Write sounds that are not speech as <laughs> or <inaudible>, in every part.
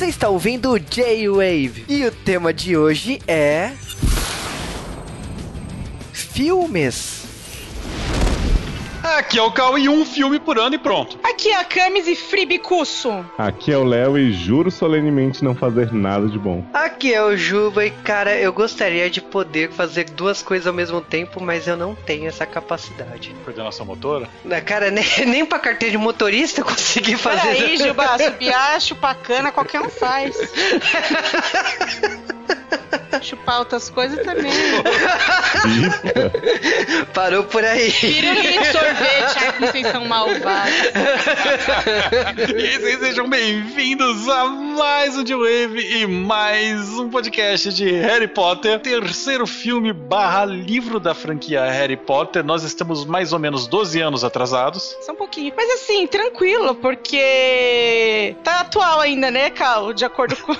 Você está ouvindo o J-Wave e o tema de hoje é. Filmes. Aqui é o Cal e um filme por ano e pronto. Aqui é a Camis e Fribicusso. Aqui é o Léo e juro solenemente não fazer nada de bom. Aqui é o Juba e, cara, eu gostaria de poder fazer duas coisas ao mesmo tempo, mas eu não tenho essa capacidade. Coordenação motora? Na cara, nem, <laughs> nem pra carteira de motorista eu consegui fazer. Peraí, Juba, <laughs> subir, chupar cana, qualquer um faz. <laughs> Chupar outras coisas também. Parou por aí. Pirulito sorvete, ai, como vocês são malvados. e vocês sejam bem-vindos a mais um D-Wave e mais um podcast de Harry Potter. Terceiro filme barra livro da franquia Harry Potter. Nós estamos mais ou menos 12 anos atrasados. Só um pouquinho. Mas assim, tranquilo, porque tá atual ainda, né, Cal? De acordo com...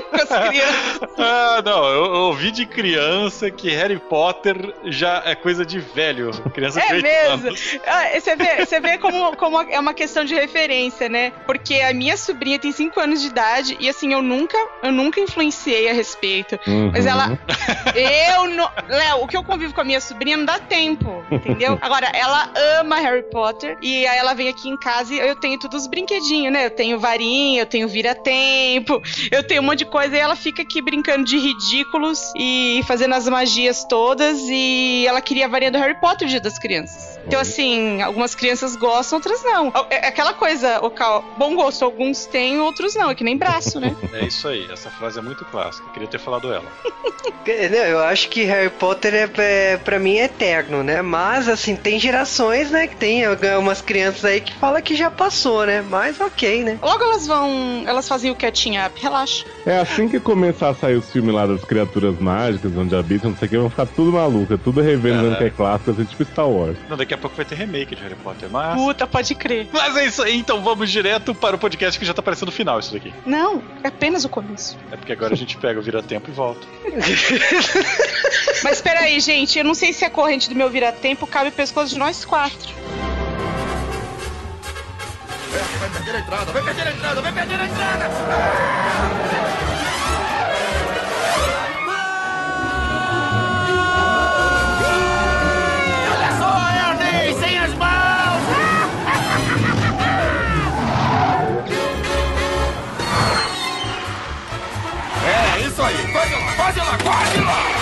<laughs> com as crianças. ah, não, eu, eu ouvi de criança que Harry Potter já é coisa de velho. Criança é de mesmo. Ah, você vê, você vê como, como é uma questão de referência, né? Porque a minha sobrinha tem 5 anos de idade e assim, eu nunca, eu nunca influenciei a respeito. Uhum. Mas ela. Eu não. Léo, o que eu convivo com a minha sobrinha não dá tempo, entendeu? <laughs> Agora, ela ama Harry Potter e aí ela vem aqui em casa e eu tenho todos os brinquedinhos, né? Eu tenho varinha, eu tenho vira-tempo, eu tenho um monte de coisa e ela fica aqui brincando de ridículos e fazendo as magias todas e ela queria a varinha do Harry Potter dia das crianças. Então, assim, algumas crianças gostam, outras não. É aquela coisa, o Cal, bom gosto, alguns têm, outros não. É que nem braço, né? <laughs> É isso aí, essa frase é muito clássica. Queria ter falado ela. <laughs> Não, eu acho que Harry Potter é, é para mim é eterno, né? Mas assim, tem gerações, né, que tem umas crianças aí que fala que já passou, né? Mas OK, né? Logo elas vão, elas fazem o catching up, relaxa. É assim que começar a sair os filmes lá das criaturas mágicas, onde habitam, não sei o que, vão ficar tudo maluca, tudo revendo É. que é clássico, assim, tipo Star Wars. Não, daqui a pouco vai ter remake de Harry Potter, mas. Puta, pode crer. Mas é isso aí, então vamos direto para o podcast que já tá parecendo o final isso daqui. Não, é apenas o começo. É porque agora a gente pega o vira-tempo e volta. <laughs> Mas peraí, gente, eu não sei se a corrente do meu vira-tempo cabe o pescoço de nós quatro. Vai perder a entrada, vai perder a entrada, vai perder a entrada! Olha quase lá, quase lá!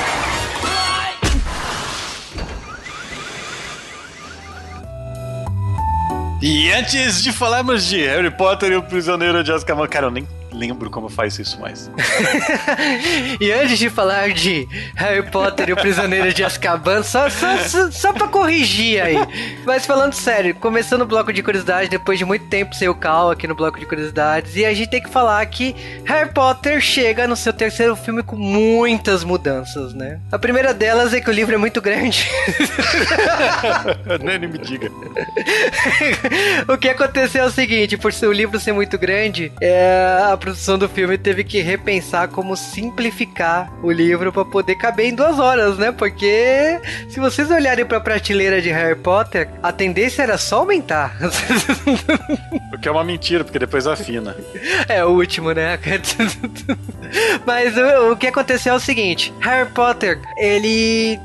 E antes de falarmos de Harry Potter e o Prisioneiro de Azkaban, cara, eu nem lembro como faz isso mais. <laughs> E antes de falar de Harry Potter e o Prisioneiro de Azkaban, só, só, só, só pra corrigir aí. Mas falando sério, começando o bloco de curiosidades, depois de muito tempo sem o Cal aqui no bloco de curiosidades, e a gente tem que falar que Harry Potter chega no seu terceiro filme com muitas mudanças, né? A primeira delas é que o livro é muito grande. <laughs> nem me diga. <laughs> o que aconteceu é o seguinte, por ser o livro ser muito grande, é, a produção do filme teve que repensar como simplificar o livro pra poder caber em duas horas, né? Porque se vocês olharem pra prateleira de Harry Potter, a tendência era só aumentar. <laughs> O que é uma mentira, porque depois afina. É o último, né? <laughs> Mas o, o que aconteceu é o seguinte: Harry Potter, ele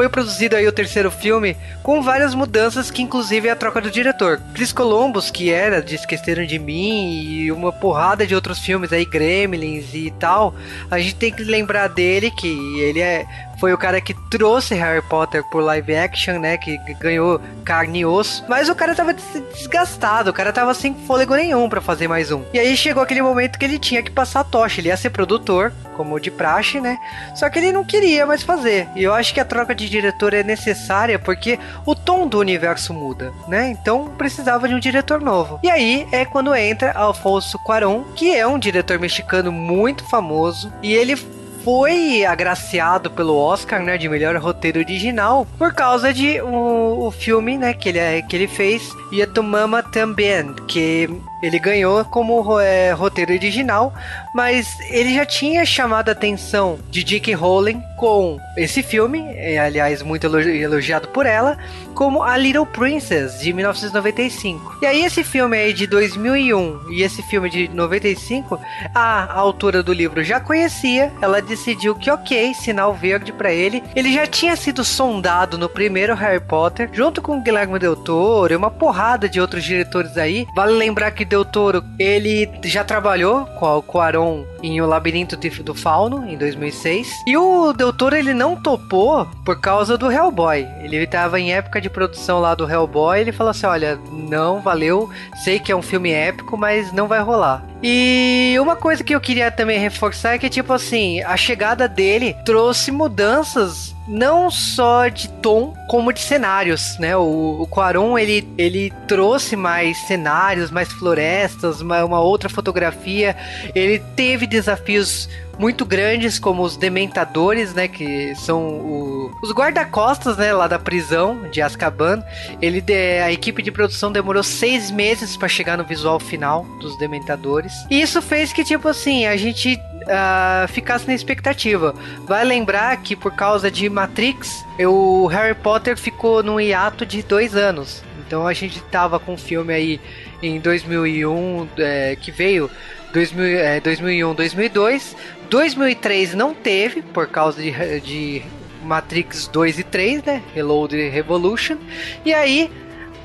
foi produzido aí o terceiro filme com várias mudanças, que inclusive é a troca do diretor. Chris Columbus, que era de Esqueceram de Mim e uma porrada de outros filmes aí, Gremlins e tal, a gente tem que lembrar dele que ele é foi o cara que trouxe Harry Potter por live action, né? Que ganhou carne e osso. Mas o cara tava des- desgastado, o cara tava sem fôlego nenhum pra fazer mais um. E aí chegou aquele momento que ele tinha que passar a tocha. Ele ia ser produtor, como de praxe, né? Só que ele não queria mais fazer. E eu acho que a troca de diretor é necessária porque o tom do universo muda, né? Então precisava de um diretor novo. E aí é quando entra Alfonso Cuarón, que é um diretor mexicano muito famoso. E ele foi agraciado pelo Oscar, né, de melhor roteiro original, por causa de o, o filme, né, que ele, é- que ele fez, E a Tu Mama Também, que Ele ganhou como é, roteiro original, mas ele já tinha chamado a atenção de J.K. Rowling com esse filme, é, aliás, muito elogiado por ela, como A Little Princess, de 1995. E aí, esse filme aí de 2001 e esse filme de 95, a autora do livro já conhecia, ela decidiu que ok, sinal verde para ele. Ele já tinha sido sondado no primeiro Harry Potter, junto com Guilherme Del Toro e uma porrada de outros diretores aí. Vale lembrar que Del Toro, ele já trabalhou com o Quaron em O Labirinto do Fauno, em 2006. E o Del Toro, ele não topou por causa do Hellboy. Ele estava em época de produção lá do Hellboy, ele falou assim, olha, não, valeu, sei que é um filme épico, mas não vai rolar. E uma coisa que eu queria também reforçar é que, tipo assim, a chegada dele trouxe mudanças não só de tom, como de cenários, né? O, o Quaron, ele, ele trouxe mais cenários, mais florestas, uma, uma outra fotografia. Ele teve desafios muito grandes, como os Dementadores, né? Que são o, os guarda-costas, né? Lá da prisão de Azkaban. Ele a equipe de produção demorou seis meses para chegar no visual final dos Dementadores. E isso fez que, tipo assim, a gente uh, ficasse na expectativa. Vai lembrar que por causa de Matrix, o Harry Potter ficou num hiato de dois anos. Então a gente tava com um filme aí em 2001 é, que veio 2000, é, 2001, 2002. 2003 não teve por causa de, de Matrix 2 e 3, né? Reload Revolution. E aí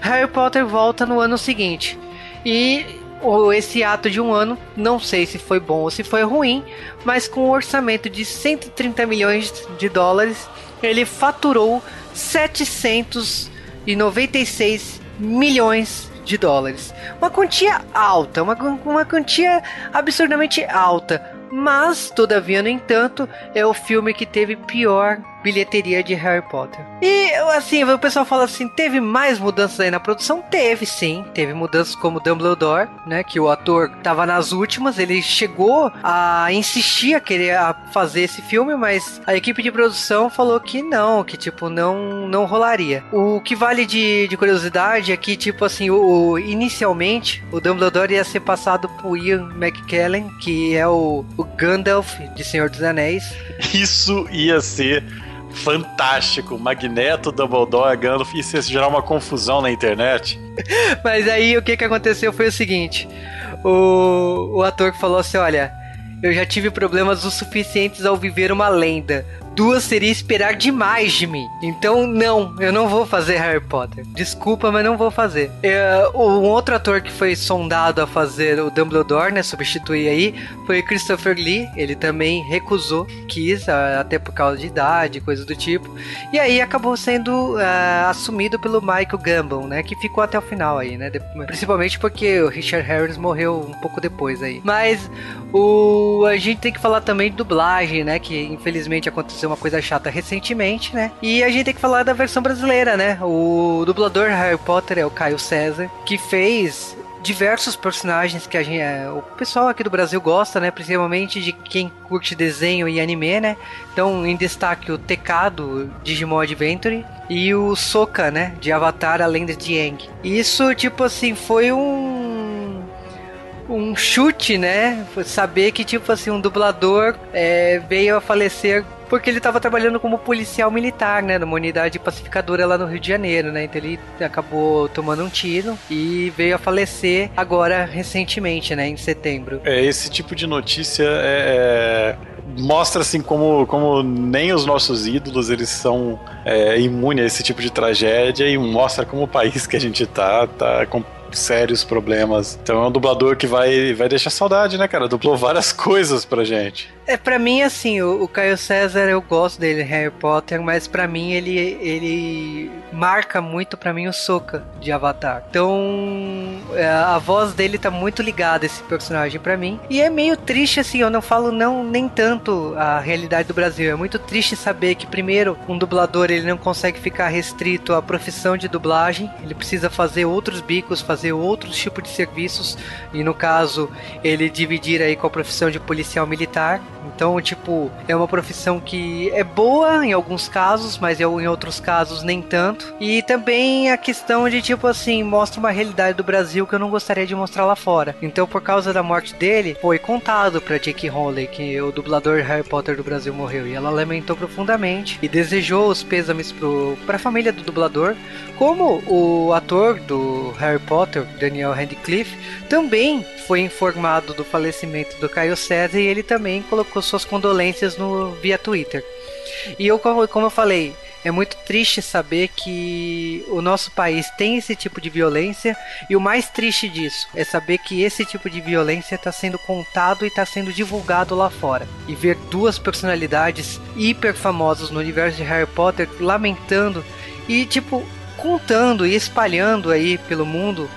Harry Potter volta no ano seguinte. E esse ato de um ano, não sei se foi bom ou se foi ruim, mas com um orçamento de 130 milhões de dólares, ele faturou 796 milhões de dólares. Uma quantia alta, uma, uma quantia absurdamente alta. Mas, todavia, no entanto, é o filme que teve pior bilheteria de Harry Potter. E assim, o pessoal fala assim: teve mais mudanças aí na produção? Teve sim, teve mudanças como Dumbledore, né? Que o ator tava nas últimas, ele chegou a insistir a querer fazer esse filme, mas a equipe de produção falou que não, que tipo, não, não rolaria. O que vale de, de curiosidade é que, tipo assim, o, o inicialmente o Dumbledore ia ser passado por Ian McKellen, que é o, o Gandalf de Senhor dos Anéis. Isso ia ser fantástico. Magneto, Dumbledore, Gandalf, isso ia gerar uma confusão na internet. <laughs> Mas aí o que, que aconteceu foi o seguinte: o, o ator falou assim: olha, eu já tive problemas o suficientes ao viver uma lenda duas seria esperar demais de mim. Então, não, eu não vou fazer Harry Potter. Desculpa, mas não vou fazer. É, um outro ator que foi sondado a fazer o Dumbledore, né, substituir aí, foi Christopher Lee. Ele também recusou, quis, até por causa de idade, coisas do tipo. E aí acabou sendo uh, assumido pelo Michael Gambon, né, que ficou até o final aí, né, principalmente porque o Richard Harris morreu um pouco depois aí. Mas o a gente tem que falar também de dublagem, né, que infelizmente aconteceu aconteceu uma coisa chata recentemente, né? E a gente tem que falar da versão brasileira, né? O dublador Harry Potter é o Caio César, que fez diversos personagens que a gente, é, o pessoal aqui do Brasil gosta, né? Principalmente de quem curte desenho e anime, né? Então, em destaque o TK do Digimon Adventure e o Soka, né? De Avatar, a Lenda de Aang. Isso, tipo assim, foi um um chute, né? Saber que, tipo assim, um dublador é, veio a falecer porque ele estava trabalhando como policial militar, né, numa unidade pacificadora lá no Rio de Janeiro, né? Então ele acabou tomando um tiro e veio a falecer agora recentemente, né, em setembro. É, esse tipo de notícia é, é mostra assim como, como nem os nossos ídolos eles são é, imunes a esse tipo de tragédia e mostra como o país que a gente tá tá sérios problemas. Então é um dublador que vai, vai deixar saudade, né, cara? Dublou várias <laughs> coisas pra gente. É, pra mim, assim, o, o Caio César, eu gosto dele Harry Potter, mas pra mim ele, ele marca muito pra mim o Soka de Avatar. Então, é, a voz dele tá muito ligada a esse personagem pra mim. E é meio triste, assim, eu não falo não nem tanto a realidade do Brasil. É muito triste saber que, primeiro, um dublador ele não consegue ficar restrito à profissão de dublagem. Ele precisa fazer outros bicos, fazer outros tipos de serviços. E no caso, ele dividir aí com a profissão de policial militar Então, tipo, é uma profissão que é boa em alguns casos, mas em outros casos nem tanto. E também a questão de, tipo assim, mostra uma realidade do Brasil que eu não gostaria de mostrar lá fora. Então, por causa da morte dele, foi contado pra Jake Hawley que o dublador Harry Potter do Brasil morreu. E ela lamentou profundamente e desejou os pêsames pro, pra família do dublador. Como o ator do Harry Potter, Daniel Radcliffe, também foi informado do falecimento do Caio César e ele também colocou suas condolências no via Twitter. E eu, como, eu falei, é muito triste saber que o nosso país tem esse tipo de violência e o mais triste disso é saber que esse tipo de violência está sendo contado e está sendo divulgado lá fora. E ver duas personalidades hiper famosas no universo de Harry Potter lamentando e tipo contando e espalhando aí pelo mundo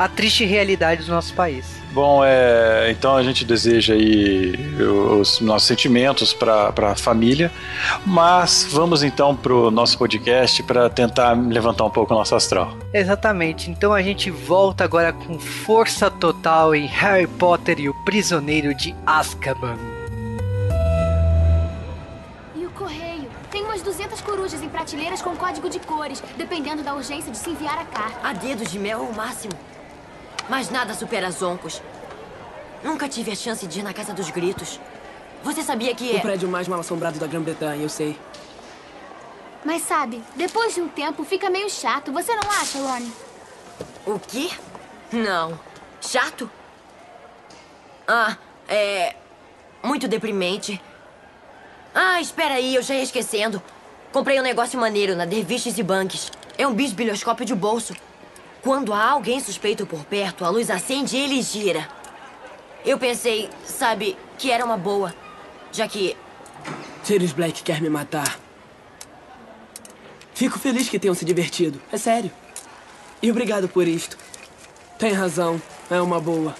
a triste realidade do nosso país. Bom, é, então a gente deseja aí os nossos sentimentos para a família, mas vamos então para o nosso podcast para tentar levantar um pouco o nosso astral. Exatamente, então a gente volta agora com força total em Harry Potter e o Prisioneiro de Azkaban. E o correio? Tem umas 200 corujas em prateleiras com código de cores, dependendo da urgência de se enviar a carta. A dedos de mel é o máximo. Mas nada supera zoncos. Nunca tive a chance de ir na Casa dos Gritos. Você sabia que O é... prédio mais mal assombrado da Grã-Bretanha, eu sei. Mas sabe, depois de um tempo fica meio chato, você não acha, Lone? O quê? Não. Chato? Ah, é... Muito deprimente. Ah, espera aí, eu já ia esquecendo. Comprei um negócio maneiro na Derviches e Banks. É um bisbilhoscópio de bolso. Quando há alguém suspeito por perto, a luz acende e ele gira. Eu pensei, sabe, que era uma boa. Já que Sirius Black quer me matar. Fico feliz que tenham se divertido. É sério. E obrigado por isto. Tem razão. É uma boa.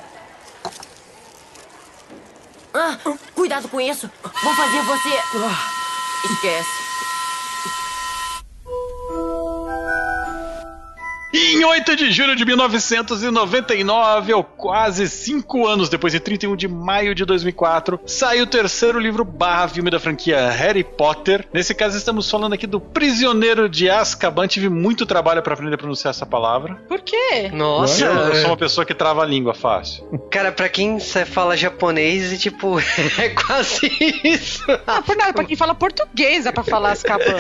Ah, cuidado com isso. Vou fazer você. Esquece. E em 8 de julho de 1999, ou quase 5 anos depois, de 31 de maio de 2004, sai o terceiro livro barra filme da franquia Harry Potter. Nesse caso, estamos falando aqui do Prisioneiro de Azkaban. Tive muito trabalho para aprender a pronunciar essa palavra. Por quê? Nossa, Eu sou uma pessoa que trava a língua fácil. cara, pra quem fala japonês, e tipo, <laughs> é quase isso. Ah, por nada, pra quem fala português dá pra falar Azkaban.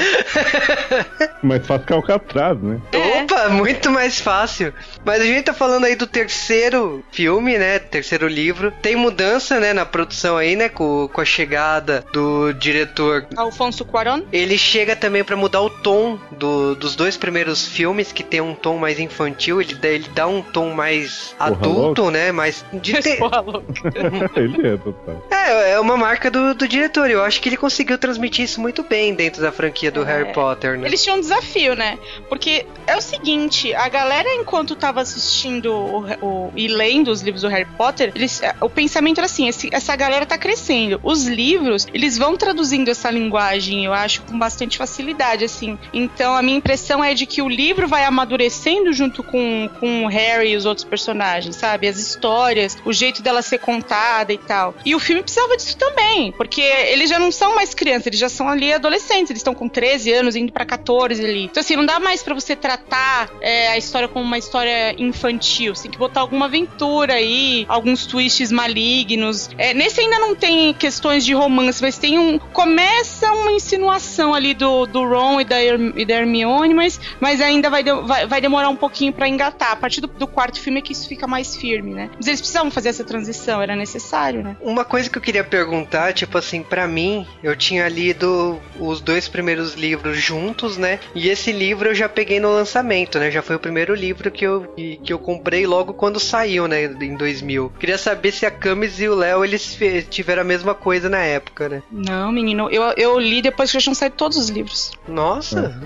<laughs> Mas faz Calcatraz, né? É. Opa, muito mais fácil. Mas a gente tá falando aí do terceiro filme, né? Terceiro livro. Tem mudança, né, na produção aí, né? Com, com a chegada do diretor. Alfonso Cuarón? Ele chega também pra mudar o tom do- dos dois primeiros filmes, que tem um tom mais infantil. Ele dá, ele dá um tom mais Porra adulto, né? Mais de ter- Porra, louco. <laughs> Ele é, total. É, é uma marca do, do diretor. Eu acho que ele conseguiu transmitir isso muito bem dentro da franquia do Harry Potter, né? Eles tinham um desafio, né? Porque é o seguinte, a galera, enquanto tava assistindo o- o- e lendo os livros do Harry Potter, eles- o pensamento era assim: esse- essa galera tá crescendo. Os livros, eles vão traduzindo essa linguagem, eu acho, com bastante facilidade, assim. Então a minha impressão é de que o livro vai amadurecendo junto com, com o Harry e os outros personagens, sabe? As histórias, o jeito dela ser contada e tal. E o filme precisava disso também, porque eles já não são mais crianças, eles já são ali adolescentes, eles estão com 13 anos, indo pra 14 ali. Então, assim, não dá mais pra você tratar é, a história como uma história infantil. Você tem que botar alguma aventura aí, alguns twists malignos. É, nesse ainda não tem questões de romance, mas tem um. Começa uma insinuação ali do, do Ron e da, e da Hermione, mas, mas ainda vai, de- vai, vai demorar um pouquinho pra engatar. A partir do, do quarto filme é que isso fica mais firme, né? Mas eles precisavam fazer essa transição, era necessário, né? Uma coisa que eu queria perguntar, tipo assim, pra mim, eu tinha lido os dois primeiros livros juntos, né? E esse livro eu já peguei no lançamento, né? Já foi o primeiro livro que eu, que, que eu comprei logo quando saiu, né? Em 2000. Queria saber se a Camis e o Léo, eles tiveram a mesma coisa na época, né? Não, menino, eu, eu li depois que já tinham saído todos os livros. Nossa!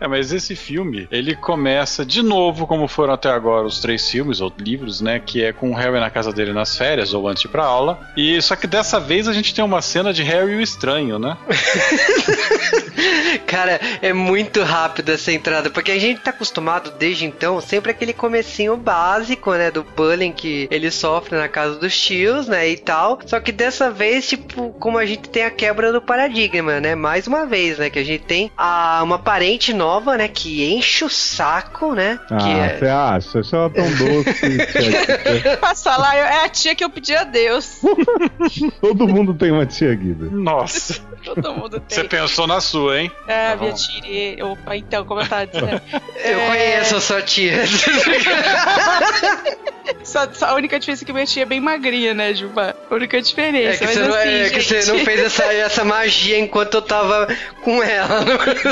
É, mas esse filme, ele começa de novo, como foram até agora os três filmes ou livros, né? Que é com o Harry na casa dele nas férias ou antes de ir pra aula. E só que dessa vez a gente tem uma cena de Harry e o Estranho, né? <laughs> Cara, é muito rápido essa entrada, porque a gente tá acostumado desde então, sempre aquele comecinho básico, né, do bullying que ele sofre na casa dos tios, né, e tal. Só que dessa vez, tipo, como a gente tem a quebra do paradigma, né, mais uma vez, né, que a gente tem a, uma parente nova, né, que enche o saco, né, que Ah, é... você acha? Achei ela tão doce. <laughs> Passa lá, é a tia que eu pedi a Deus. <laughs> Todo mundo tem uma tia Guida. Nossa. <laughs> Todo mundo Você tem. pensou na sua, hein? É, Tá minha tia. Opa, então, como eu tava dizendo. Eu É, conheço a sua tia. <laughs> Só, só a única diferença é que minha tia é bem magrinha, né, Juba? A única diferença. É que, você, não, assim, é que você não fez essa, essa magia enquanto eu tava com ela.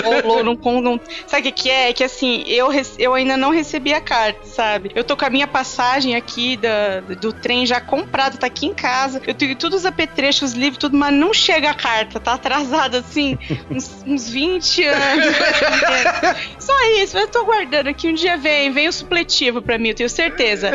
rolou, não, com- não- Sabe o que, é? É que assim, eu, eu ainda não recebi a carta, sabe? Eu tô com a minha passagem aqui da, do trem já comprada, tá aqui em casa. Eu tenho todos os apetrechos, os livros, tudo, mas não chega a carta, tá atrasada assim, uns, uns 20 anos. <laughs> Só isso, eu tô guardando aqui. Um dia vem, vem o supletivo pra mim, eu tenho certeza.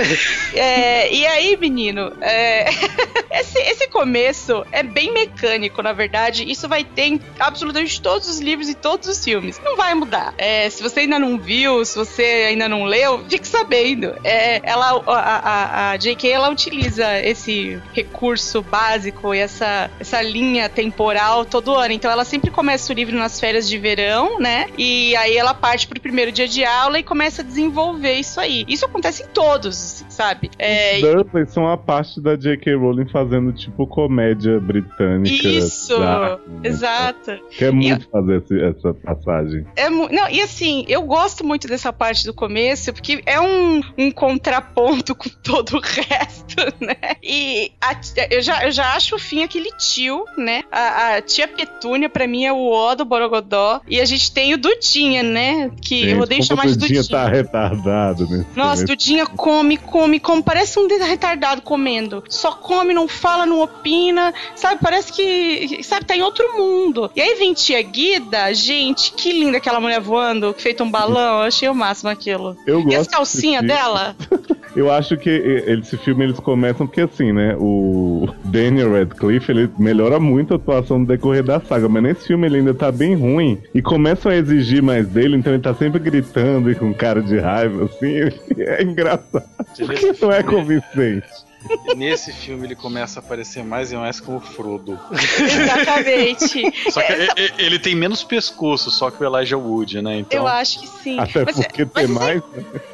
É, e aí, menino, é, <laughs> esse, esse começo é bem mecânico, na verdade. Isso vai ter em absolutamente todos os livros e todos os filmes. Não vai mudar. É, se você ainda não viu, se você ainda não leu, fique sabendo. É, ela, a, a, a J.K. ela utiliza esse recurso básico e essa, essa linha temporal todo ano. Então ela sempre começa o livro nas férias de verão, né? E aí ela parte pro primeiro dia de aula e começa a desenvolver isso aí. Isso acontece em todos, sabe? É, Os Dursleys são a parte da J.K. Rowling fazendo tipo comédia britânica. Isso, dark, né? exato. Quer muito fazer esse- essa passagem. É não, e assim, eu gosto muito dessa parte do começo, porque é um, um contraponto com <laughs> todo o resto, né? E a eu, já, eu já acho o fim aquele tio, né? A, a tia Petúnia, pra mim, é o O do Borogodó. E a gente tem o Dudinha, né? Que eu Gente, odeio como chamar de Dudinha Dudinha. tá retardado nesse Nossa. Dudinha come, come, come. Parece um retardado comendo. Só come, não fala, não opina. Sabe, parece que. Sabe, tá em outro mundo. E aí vem tia Guida, gente, que linda aquela mulher voando, feito um balão. Eu achei o máximo aquilo. Eu E gosto as calcinhas dela? <laughs> Eu acho que e- esse filme eles começam porque assim, né? O Daniel Radcliffe ele melhora muito a atuação no decorrer da saga, mas nesse filme ele ainda tá bem ruim e começam a exigir mais dele, então ele tá sempre gritando e com cara de raiva, assim. <laughs> É engraçado. Porque <laughs> não é convincente. Nesse filme ele começa a aparecer mais e mais como Frodo. Exatamente. <laughs> Só que Essa- ele tem menos pescoço, só que o Elijah Wood, né? Então. Eu acho que sim. Até Mas- porque mas tem isso é- mais.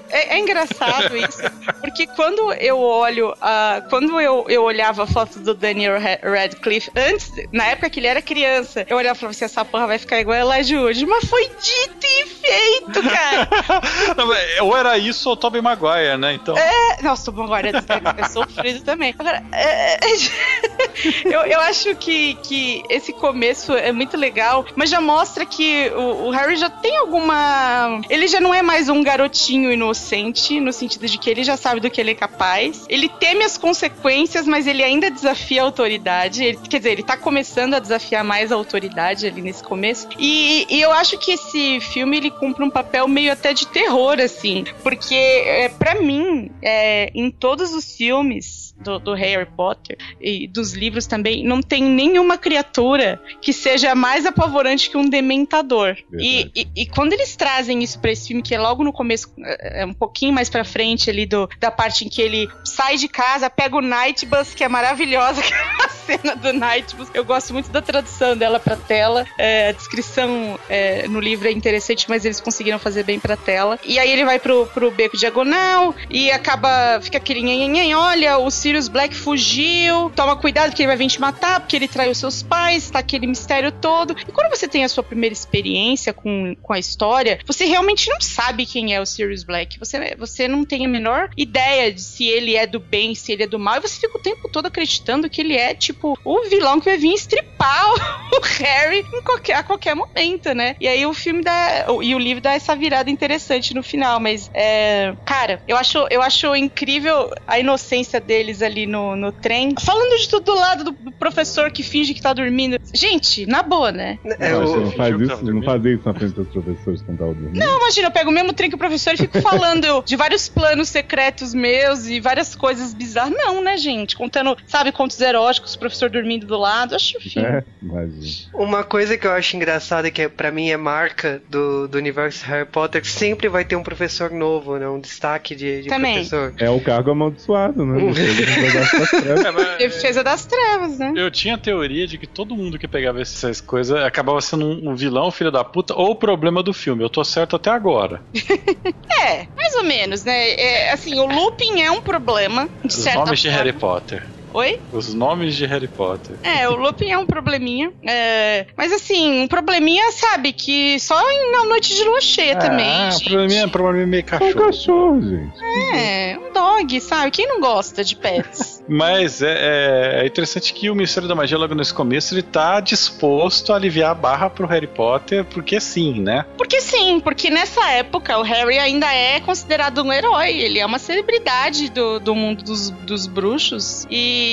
É, é engraçado isso, porque quando eu olho, a quando eu, eu olhava a foto do Daniel Ra- Radcliffe, antes, na época que ele era criança, eu olhava e falava assim, essa porra vai ficar igual a Elijah Wood, mas foi dito e feito, cara. <laughs> Não, mas ou era isso ou Tobey Maguire, né? Então. É, nossa, o agora é, é sofrido também. Agora, é, é, <laughs> eu, eu acho que, que esse começo é muito legal, mas já mostra que o, o Harry já tem alguma. Ele já não é mais um garotinho inocente, no sentido de que ele já sabe do que ele é capaz. Ele teme as consequências, mas ele ainda desafia a autoridade. Ele- quer dizer, ele tá começando a desafiar mais a autoridade ali nesse começo. E, e eu acho que esse filme ele cumpre um papel meio até de terror, assim. Porque, é, para mim, é, em todos os filmes place do, do Harry Potter e dos livros também, não tem nenhuma criatura que seja mais apavorante que um dementador. E, e, e quando eles trazem isso pra esse filme, que é logo no começo, é é um pouquinho mais pra frente ali do, da parte em que ele sai de casa, pega o Nightbus, que é maravilhosa, <laughs> aquela cena do Nightbus. Eu gosto muito da tradução dela pra tela. É, a descrição é, no livro é interessante, mas eles conseguiram fazer bem pra tela. E aí ele vai pro, pro beco diagonal e acaba. Fica aquele olha, o Sirius Black fugiu, toma cuidado que ele vai vir te matar, porque ele traiu seus pais, tá aquele mistério todo. E quando você tem a sua primeira experiência com, com a história, você realmente não sabe quem é o Sirius Black. Você, você não tem a menor ideia de se ele é do bem, se ele é do mal, e você fica o tempo todo acreditando que ele é, tipo, o vilão que vai vir estripar <laughs> o Harry qualquer, a qualquer momento, né? E aí o filme dá. E o livro dá essa virada interessante no final, mas é, cara, eu acho, eu acho incrível a inocência deles ali no, no trem. Falando de tudo do lado do, do professor que finge que tá dormindo. Gente, na boa, né? É, Não, o- você não faz isso, não fazia isso na frente dos professores quando tava dormindo. Não, imagina, eu pego o mesmo trem que o professor e fico falando <laughs> de vários planos secretos meus e várias coisas bizarras. Não, né, gente? Contando, sabe, contos eróticos professor dormindo do lado. Acho fino. É, imagina. Uma coisa que eu acho engraçada, que é, pra mim é marca do, do universo Harry Potter, que sempre vai ter um professor novo, né? Um destaque de, de Também. professor. É o cargo amaldiçoado, né? <laughs> <laughs> É, mas- Defesa das trevas, né? Eu tinha a teoria de que todo mundo que pegava essas coisas acabava sendo um, um vilão, filho da puta, ou o problema do filme. Eu tô certo até agora. <laughs> É, mais ou menos, né? É, assim, o looping é um problema, de Os certa nomes de forma. Harry Potter. Oi? Os nomes de Harry Potter. É, o looping é um probleminha. é, mas assim, um probleminha, sabe, que só na noite de lua cheia também. Ah, probleminha, probleminha meio É um cachorro. cachorro, gente. É, um dog, sabe? Quem não gosta de pets? <laughs> Mas é, é- é interessante que o Ministério da Magia, logo nesse começo, ele tá disposto a aliviar a barra pro Harry Potter, porque sim, né? Porque sim, porque nessa época o Harry ainda é considerado um herói. Ele é uma celebridade do, do mundo dos, dos bruxos. E,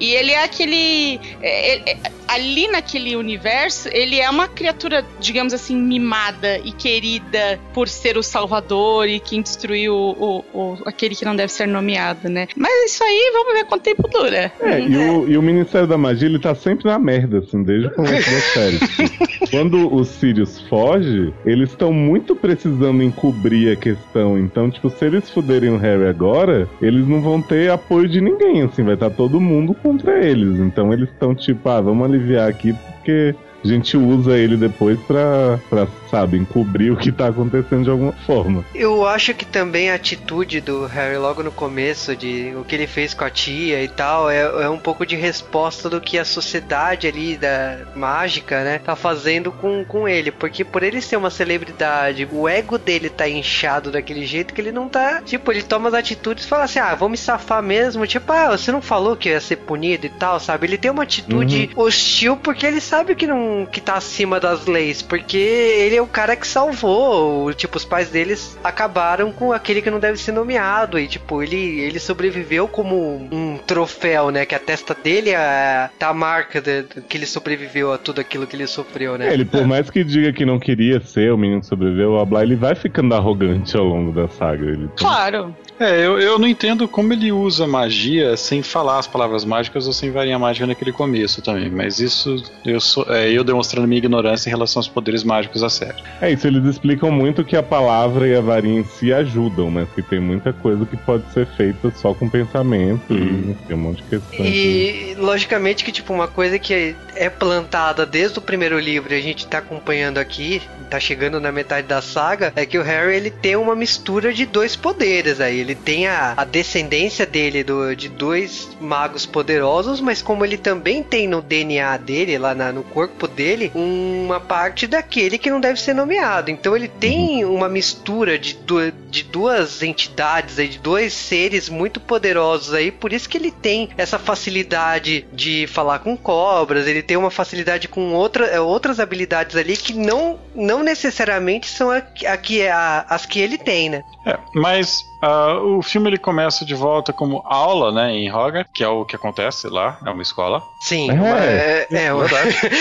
e ele é aquele. é- é- é- ali naquele universo, ele é uma criatura, digamos assim, mimada e querida por ser o salvador e quem destruiu o, o- o- aquele que não deve ser nomeado, né? Mas isso aí, vamos ver quanto tempo dura. É, e o, e o Ministério da Magia, ele tá sempre na merda, assim, desde o começo da série. <laughs> Quando o Sirius foge, eles estão muito precisando encobrir a questão. Então, tipo, se eles fuderem o Harry agora, eles não vão ter apoio de ninguém, assim, vai estar todo mundo contra eles. Então eles estão tipo, ah, vamos aliviar aqui porque a gente usa ele depois pra, pra, sabe, encobrir o que tá acontecendo de alguma forma. Eu acho que também a atitude do Harry logo no começo, de o que ele fez com a tia e tal, é, é um pouco de resposta do que a sociedade ali da mágica, né, tá fazendo com, com ele. Porque por ele ser uma celebridade, o ego dele tá inchado daquele jeito que ele não tá. Tipo, ele toma as atitudes e fala assim: ah, vou me safar mesmo. Tipo, ah, você não falou que ia ser punido e tal, sabe? Ele tem uma atitude hostil porque ele sabe que não que tá acima das leis, porque ele é o cara que salvou, o- tipo, os pais deles acabaram com aquele que não deve ser nomeado e tipo, ele ele sobreviveu como um troféu, né, que a testa dele é, tá a marca de, que ele sobreviveu a tudo aquilo que ele sofreu, né? É, ele, por mais que diga que não queria ser o menino que sobreviveu, blá blá, ele vai ficando arrogante ao longo da saga. Ele Claro. É, eu, eu não entendo como ele usa magia sem falar as palavras mágicas ou sem varinha mágica naquele começo também. Mas isso eu sou é, eu demonstrando minha ignorância em relação aos poderes mágicos a sério. É isso, eles explicam muito que a palavra e a varinha em si ajudam, mas que tem muita coisa que pode ser feita só com pensamento e enfim, um monte de questões. E logicamente que tipo uma coisa que é plantada desde o primeiro livro e a gente tá acompanhando aqui, tá chegando na metade da saga, é que o Harry ele tem uma mistura de dois poderes aí. Ele tem a, a descendência dele do, de dois magos poderosos, mas como ele também tem no DNA dele, lá na- no corpo dele, uma parte daquele que não deve ser nomeado. Então ele tem uma mistura de, du- de duas entidades aí, de dois seres muito poderosos aí, por isso que ele tem essa facilidade de falar com cobras, ele tem uma facilidade com outra, é, outras habilidades ali que não, não necessariamente são a, a que, a- as que ele tem, né? É, mas ah, o filme ele começa de volta como aula, né, em Hogwarts, que é o que acontece lá, é uma escola. Sim, É. uma- é, é, uma-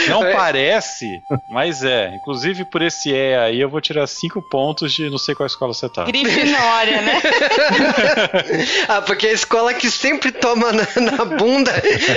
Não <laughs> É. parece, mas é. Inclusive por esse é aí eu vou tirar cinco pontos de não sei qual escola você tá. Grifinória, né? <laughs> ah, porque a escola que sempre toma na, na bunda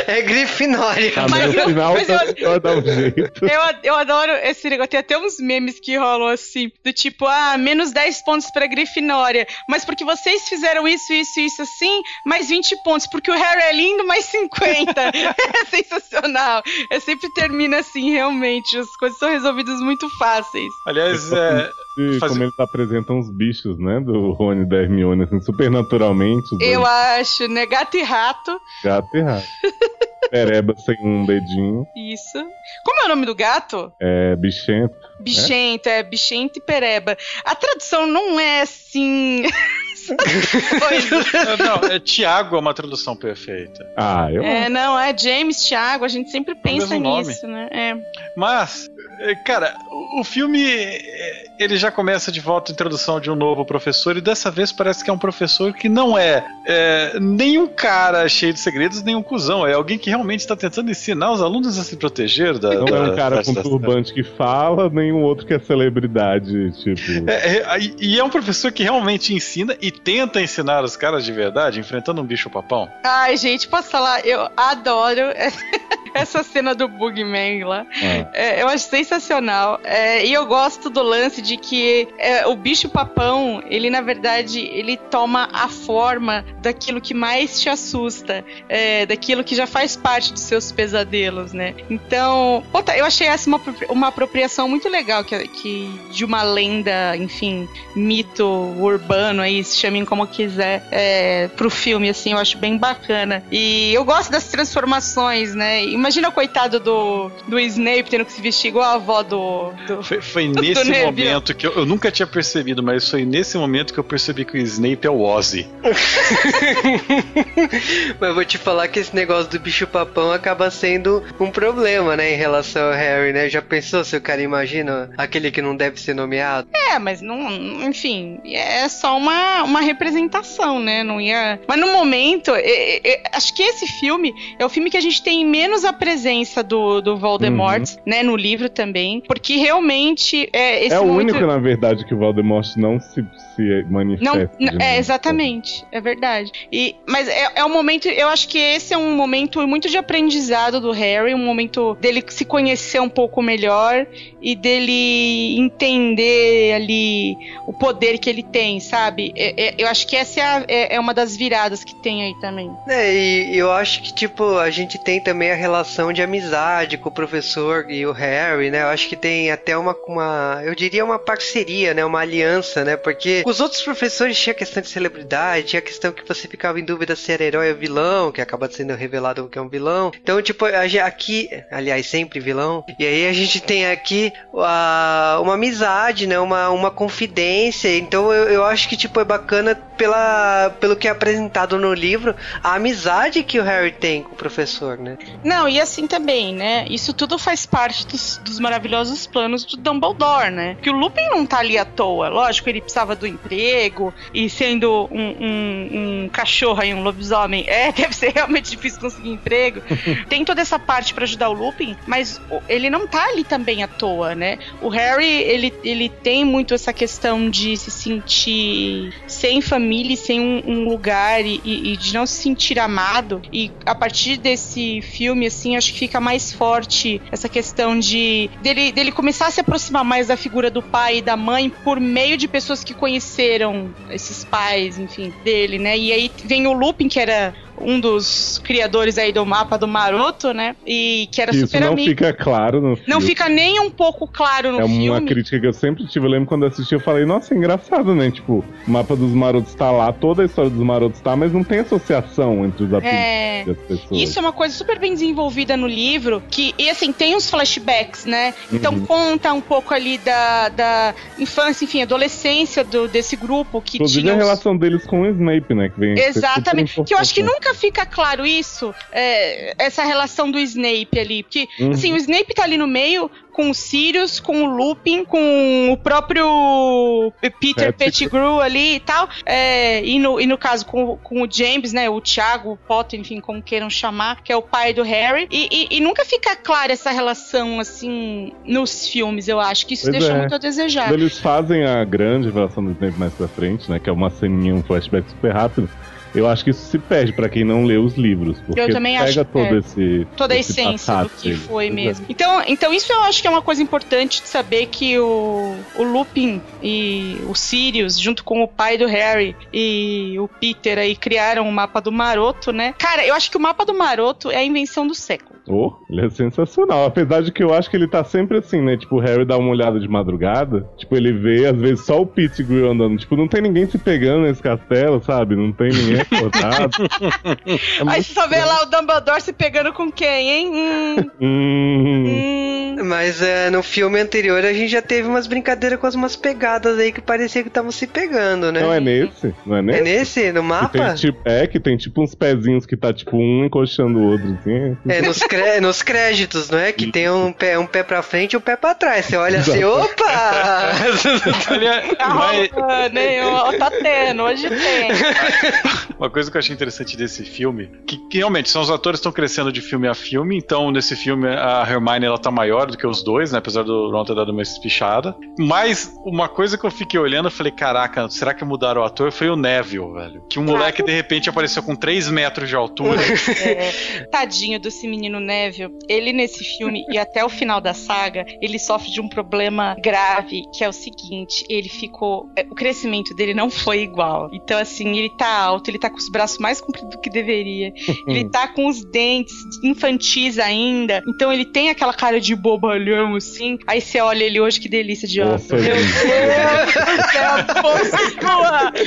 é Grifinória. Ah, Mas mas no eu- final mas eu- um. Eu, eu adoro esse negócio. Tem até uns memes que rolam assim, do tipo, ah, menos 10 pontos pra Grifinória. Mas porque vocês fizeram isso, isso, isso assim, mais 20 pontos. Porque o Harry é lindo, mais 50. <laughs> é sensacional. É sempre termina assim, realmente. As coisas são resolvidas muito fáceis. Aliás, é, E Fazer- como eles apresentam os bichos, né? Do Rony e da Hermione, assim, super naturalmente. Eu dois acho, né? Gato e rato. gato e rato. <laughs> Pereba sem um dedinho. Isso. Como é o nome do gato? É bichento. Bichento, é, bichento e pereba. A tradução não é assim. <laughs> é, não, é Tiago é uma tradução perfeita. Ah, eu É, não, é James, Thiago, a gente sempre pensa mesmo nome. nisso, né? É. Mas, é, cara, o- filme. é, ele já começa de volta a introdução de um novo professor, e dessa vez parece que é um professor que não é, é nem um cara cheio de segredos, nem um cuzão. É alguém que realmente está tentando ensinar os alunos a se proteger da. Não da, é um cara da- com da- turbante que fala, nem um outro que é celebridade, tipo. É, é, e- é um professor que realmente ensina e tenta ensinar os caras de verdade, enfrentando um bicho-papão. Ai, gente, posso falar? Eu adoro <laughs> essa cena do Bugman lá. Ah. É, eu acho sensacional. É, e eu gosto do lance de que é, o bicho-papão, ele na verdade, ele toma a forma daquilo que mais te assusta, é, daquilo que já faz parte dos seus pesadelos, né? Então, puta, eu achei essa uma, uma apropriação muito legal que, que de uma lenda, enfim, mito urbano aí, se chamem como quiser, é, pro filme, assim, eu acho bem bacana. E eu gosto das transformações, né? Imagina o coitado do, do Snape tendo que se vestir igual avó do. do- Foi, foi Do nesse Neville. momento que eu, eu nunca tinha percebido, mas foi nesse momento que eu percebi que o Snape é o Ozzy. <laughs> Mas eu vou te falar que esse negócio do bicho-papão acaba sendo um problema, né, em relação ao Harry, né? Já pensou se o cara imagina aquele que não deve ser nomeado? É, mas não. Enfim, é só uma, uma representação, né? Não ia. Mas no momento, é- é- acho que esse filme é o filme que a gente tem menos a presença do, do Voldemort, né? No livro também. Porque realmente é esse É o momento. único, na verdade, que o Voldemort não se, se Não, manifesta. de n- novo. é exatamente, é verdade. E, mas é, é um momento, eu acho que esse é um momento muito de aprendizado do Harry, um momento dele se conhecer um pouco melhor e dele entender ali o poder que ele tem, sabe? É- é- eu acho que essa é, a- é- é uma das viradas que tem aí também. É, e eu acho que, tipo, a gente tem também a relação de amizade com o professor e o Harry, né? Eu acho que tem até uma, uma eu diria uma parceria, né? Uma aliança, né? Porque os outros professores tinha questão de celebridade, tinha questão que você ficava em dúvida se era herói ou vilão, que acaba sendo revelado que é um vilão. Então, tipo, a aqui, aliás, sempre vilão. E aí a gente tem aqui a- uma amizade, né? Uma, uma confidência. Então eu, eu acho que, tipo, é bacana pela, pelo que é apresentado no livro, a amizade que o Harry tem com o professor, né? Não, e assim também, né? Isso tudo faz parte dos, dos maravilhosos planos do Dumbledore, né? Que o Lupin não tá ali à toa. Lógico, ele precisava do emprego e sendo um, um- um cachorro aí, um lobisomem, <laughs> é, deve ser realmente difícil conseguir emprego. <laughs> Tem toda essa parte pra ajudar o Lupin, mas ele não tá ali também à toa, né? O Harry, ele, ele tem muito essa questão de se sentir sem família e sem um, um lugar e- e de não se sentir amado. E a partir desse filme, assim, acho que fica mais forte essa questão de dele, dele começar a se aproximar mais da figura do pai e da mãe por meio de pessoas que conheceram esses pais, enfim, dele, né? E aí vem o Lupin, que era um dos criadores aí do mapa do Maroto, né? E que era Isso super não amigo. fica claro no Não filme. fica nem um pouco claro no É uma filme. crítica que eu sempre tive. Eu lembro quando assisti, eu falei, nossa, é engraçado, né? Tipo, o mapa dos marotos tá lá, toda a história dos marotos tá, mas não tem associação entre os apelidos É. das pessoas. Isso é uma coisa super bem desenvolvida no livro, que, e assim, tem uns flashbacks, né? Então Uhum. conta um pouco ali da, da infância, enfim, adolescência do, desse grupo que Inclusive tinha a os- relação deles com o Snape, né? Que vem a Exatamente. Que eu acho que importante. Nunca fica claro isso, é, essa relação do Snape ali. Porque, Uhum. assim, o Snape tá ali no meio com o Sirius, com o Lupin, com o próprio Peter Pettigrew. Pettigrew ali e tal. É, e, no, e no caso com, com o James, né? O Thiago, o Potter, enfim, como queiram chamar, que é o pai do Harry. E, e- e nunca fica clara essa relação, assim, nos filmes, eu acho. Que isso Pois deixa é. muito a desejar. Eles fazem a grande revelação do Snape mais pra frente, né? Que é uma ceninha, um flashback super rápido. Eu acho que isso se perde pra quem não lê os livros. Porque Eu também pega acho todo é. esse. toda a esse essência do que dele. foi é. mesmo. Então, então isso eu acho que é uma coisa importante de saber que o, o Lupin e o Sirius, junto com o pai do Harry e o Peter aí criaram o mapa do Maroto, né? Cara, eu acho que o mapa do Maroto é a invenção do século. Oh, ele é sensacional. Apesar de que eu acho que ele tá sempre assim, né? Tipo, o Harry dá uma olhada de madrugada. Tipo, ele vê, às vezes, só o Pettigrew andando. Tipo, não tem ninguém se pegando nesse castelo, sabe? Não tem ninguém. <laughs> É Aí você só vê lá o Dumbledore se pegando com quem, hein? Hum, Hum. Mas é, no filme anterior a gente já teve umas brincadeiras com umas pegadas aí que parecia que estavam se pegando, né? Não é nesse? Não é nesse? É nesse? No Que mapa? tem, tipo, é, que tem tipo uns pezinhos que tá tipo um encoxando o outro, assim. É, nos, cré- nos créditos, não é? Que tem um pé, um pé pra frente e um pé pra trás. Você olha assim, opa! Tá mas- rolando, hein? Ó, Tá tendo, hoje tem. <laughs> Uma coisa que eu achei interessante desse filme, que, que realmente são os atores estão crescendo de filme a filme, então nesse filme a Hermione ela tá maior do que os dois, né, apesar do Ron ter dado uma espichada. Mas uma coisa que eu fiquei olhando, eu falei, caraca, será que mudaram o ator? Foi o Neville, velho. Que um moleque de repente apareceu com 3 metros de altura. <laughs> É, <laughs> tadinho desse menino Neville. Ele nesse filme e até o final da saga, ele sofre de um problema grave, que é o seguinte, ele ficou, é, o crescimento dele não foi igual. Então assim, ele tá alto, ele tá com os braços mais compridos do que deveria. <laughs> ele tá com os dentes infantis ainda. Então ele tem aquela cara de bobalhão assim. Aí você olha ele hoje, que delícia de Nossa, Meu Deus do céu,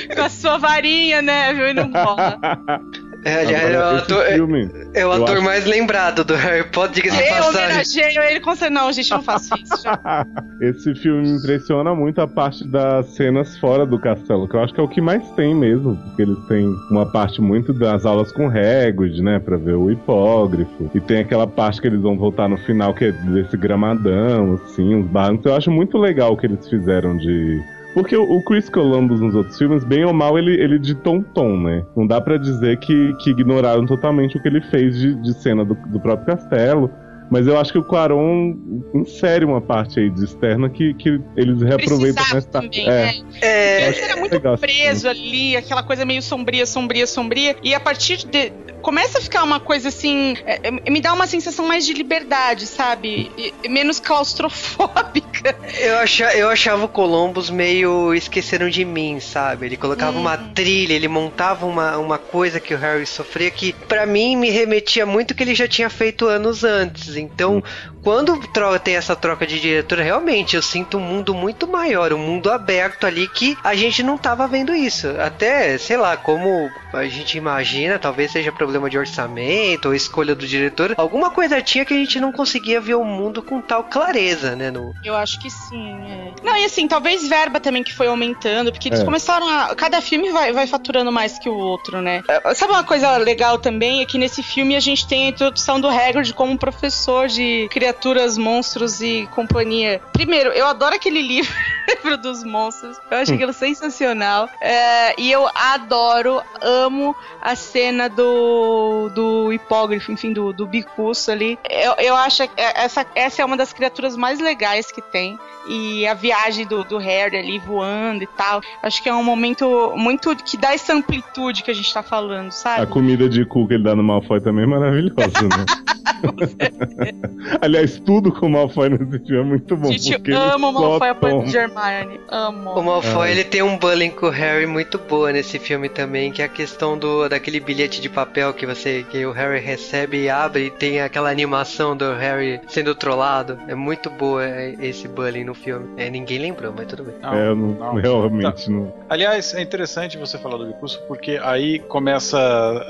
<laughs> com a sua varinha, Neville, e não rola. <laughs> É, aliás, é o ator, é- filme, é o ator acho- mais lembrado do Harry Potter, diga-se de Eu homenageio ele com certeza. Não, gente, não faço isso. Já. <laughs> Esse filme me impressiona muito a parte das cenas fora do castelo, que eu acho que é o que mais tem mesmo, porque eles têm uma parte muito das aulas com Hagrid, né, pra ver o hipógrafo, e tem aquela parte que eles vão voltar no final, que é desse gramadão, assim, os barrancos. Eu acho muito legal o que eles fizeram de... Porque o Chris Columbus nos outros filmes, bem ou mal, ele, ele ditou um tom, né? Não dá pra dizer que, que ignoraram totalmente o que ele fez de, de cena do, do próprio castelo. Mas eu acho que o Quaron insere uma parte aí de externa que, que eles reaproveitam tarde. também, É, né? É, Ele era muito legal, preso ali, aquela coisa meio sombria, sombria, sombria. E a partir de. Começa a ficar uma coisa assim. é, é, me dá uma sensação mais de liberdade, sabe? E menos claustrofóbica. <laughs> eu, acha, eu achava o Columbus meio esqueceram de mim, sabe? Ele colocava uma trilha, ele montava uma, uma coisa que o Harry sofria que pra mim me remetia muito que ele já tinha feito anos antes. Então, quando tro- tem essa troca de diretor, realmente eu sinto um mundo muito maior, um mundo aberto ali que a gente não tava vendo isso. Até, sei lá, como a gente imagina, talvez seja problema de orçamento ou escolha do diretor, alguma coisa tinha que a gente não conseguia ver o mundo com tal clareza, né? No, Eu acho que sim. é. Não, e assim, talvez verba também que foi aumentando, porque eles É. começaram a. Cada filme vai, vai faturando mais que o outro, né? É, Sabe uma coisa legal também? É que nesse filme a gente tem a introdução do Hagrid como professor de criaturas, monstros e companhia. Primeiro, eu adoro aquele livro. <laughs> livro dos monstros. Eu acho aquilo sensacional. É, e eu adoro, amo a cena do, do hipógrafo, enfim, do, do bicuço ali. Eu, eu acho que essa, essa é uma das criaturas mais legais que tem. E a viagem do, do Harry ali voando e tal. Acho que é um momento muito que dá essa amplitude que a gente tá falando, A sabe? comida de cu que ele dá no Malfoy também é maravilhosa, né? <laughs> Aliás, tudo com o Malfoy nesse filme é muito bom. A gente ama o Malfoy apoio toma. de Hermione. Amo. O Malfoy, Ah. ele tem um bullying com o Harry muito boa nesse filme também, que é a questão do daquele bilhete de papel que você que o Harry recebe e abre e tem aquela animação do Harry sendo trollado. É muito boa é, esse bullying no filme. É, ninguém lembrou, mas tudo bem. Não, É, eu não, não. realmente não. Aliás, é interessante você falar do Bicurso, porque aí começa,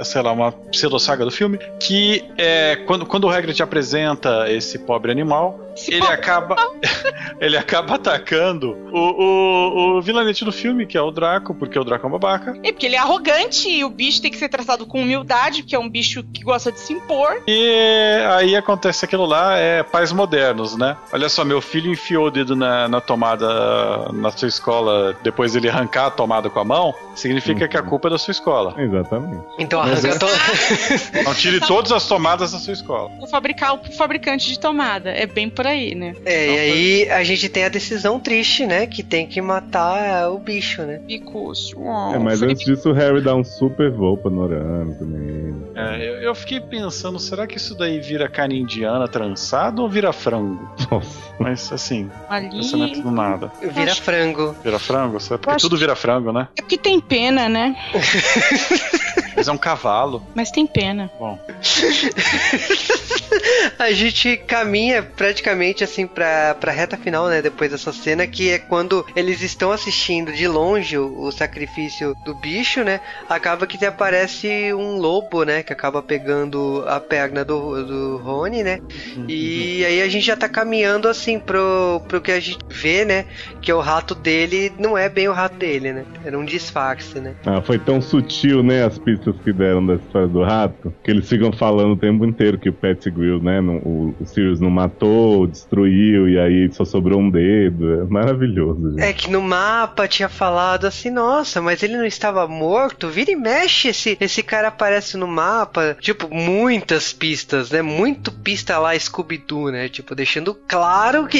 sei lá, uma pseudo-saga do filme, que é quando, quando o Hagrid apresenta esse pobre animal, Esse ele pobre acaba <laughs> ele acaba atacando o, o, o vilanete do filme, que é o Draco, porque o Draco é um babaca. É porque ele é arrogante e o bicho tem que ser tratado com humildade, porque é um bicho que gosta de se impor. E aí acontece aquilo lá, é pais modernos, né? Olha só, meu filho enfiou o dedo na, na tomada na sua escola, depois ele arrancar a tomada com a mão, significa que a culpa é da sua escola. Exatamente. Então arranca to... <laughs> Não tire todas as tomadas da sua escola. Vou fabricar o fabricante de tomada. É bem por aí, né? É, e aí a gente tem a decisão triste, né? Que tem que matar o bicho, né? Bicus. É, mas antes disso, o Harry dá um super voo panorâmico também. É, eu, eu fiquei pensando, será que isso daí vira carne indiana trançado ou vira frango? Nossa. Mas assim, Ali. pensamento do nada. Vira frango. Vira frango? Sabe? Porque acho tudo vira frango, né? É porque tem pena, né? <laughs> Mas é um cavalo. Mas tem pena. Bom, <laughs> a gente caminha praticamente assim pra, pra reta final, né? Depois dessa cena, que é quando eles estão assistindo de longe o, o sacrifício do bicho, né? Acaba que aparece um lobo, né? Que acaba pegando a perna do, do Rony, né? E aí a gente já tá caminhando assim pro, pro que a gente vê, né? Que o rato dele não é bem o rato dele, né? Era um disfarce, né? Ah, foi tão sutil, né, as pistas que deram da história do rato, que eles ficam falando o tempo inteiro que o Pettigrew, né, não- o, o Sirius não matou, destruiu, e aí só sobrou um dedo. É maravilhoso, gente. É que no mapa tinha falado assim, nossa, mas ele não estava morto? Vira e mexe, esse, esse cara aparece no mapa. Tipo, muitas pistas, né? Muito pista lá Scooby-Doo, né? Tipo, deixando claro que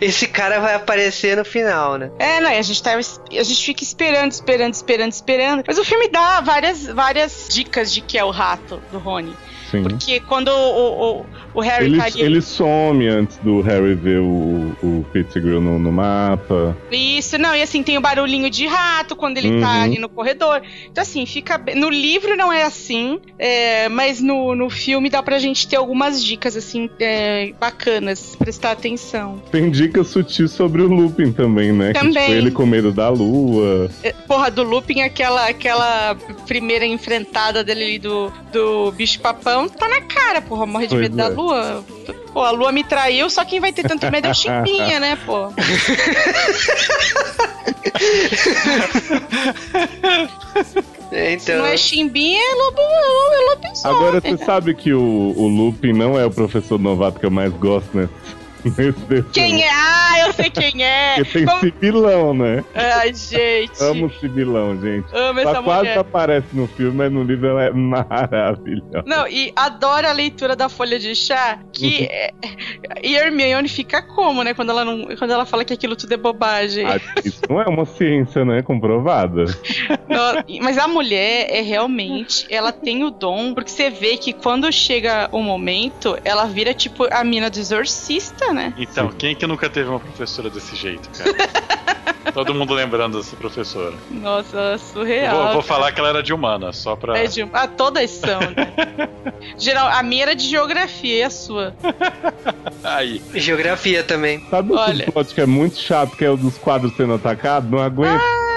esse cara vai aparecer no final, né? É, não, e a gente, tá, a gente fica esperando, esperando, esperando, esperando. Mas o filme dá várias, várias dicas de que é o rato do Rony. Sim. Porque quando o, o, o Harry Ele, tá ali. ele some antes do Harry ver o, o Pettigrew no, no mapa. Isso, não, e assim, tem o barulhinho de rato quando ele tá Uhum. ali no corredor. Então, assim, fica. No livro não é assim, é, mas no, no filme dá pra gente ter algumas dicas, assim, é, bacanas, prestar atenção. Tem dicas sutis sobre o Lupin também, né? Que, Também. tipo, ele com medo da lua. É, Porra, do Lupin, aquela, aquela primeira enfrentada dele ali do, do bicho papão, tá na cara, porra, morre de Pois medo da é. lua. Pô, a lua me traiu, só quem vai ter tanto medo é o Chimbinha, né, pô? É, Se Então, não é Chimbinha, é lobo, é lobo só. Agora, você sabe que o, o Lupin não é o professor novato que eu mais gosto desenho. <laughs> Quem é? Ah, eu sei quem é. <laughs> Porque tem Como- Sibilão, né? Ai, gente. Amo Sibilão, gente. Amo Ela essa quase mulher. aparece no filme, mas no livro ela é maravilhosa. Não, e adoro a leitura da folha de chá, que é, e Hermione fica como, né, quando ela não, quando ela fala que aquilo tudo é bobagem. Ah, Isso não é uma ciência, né? Comprovada. <laughs> Não, mas a mulher é realmente, ela tem o dom, porque você vê que quando chega o momento, ela vira tipo a mina do exorcista, né? Então, quem que nunca teve uma professora desse jeito, cara? <laughs> Todo mundo lembrando dessa professora. Nossa, Eu surreal. vou, vou falar que ela era de humana, só pra. É de, ah, todas são, né? <laughs> Geral, a minha era de geografia e a sua. <laughs> Aí. geografia também. Sabe Olha. outro plot que é muito chato, que é o dos quadros sendo atacados? Não aguento. Ah,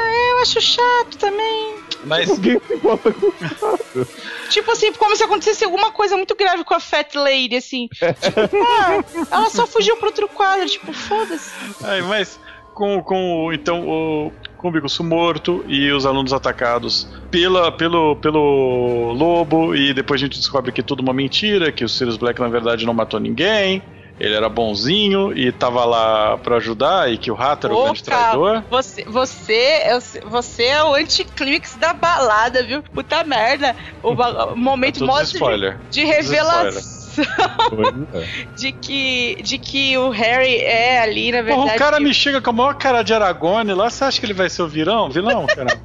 acho chato também. Mas Ninguém se importa com isso. Tipo assim, como se acontecesse alguma coisa muito grave com a Fat Lady, assim. Tipo, ah, ela só fugiu pro outro quadro, tipo, foda-se. Ai, mas com, com o- então o com o Biguço morto e os alunos atacados pela, pelo, pelo lobo e depois a gente descobre que é tudo uma mentira, que o Sirius Black na verdade não matou ninguém. Ele era bonzinho e tava lá pra ajudar e que o rato era o grande cara, traidor. Você, você, é, o- você é o anticlímax da balada, viu? Puta merda. O, o <laughs> momento Todos mostra de, de revelação é. <laughs> de que, de que o Harry é ali, na verdade. Porra, o cara que- me chega com a maior cara de Aragorn lá, você acha que ele vai ser o virão? Vilão, cara? <laughs>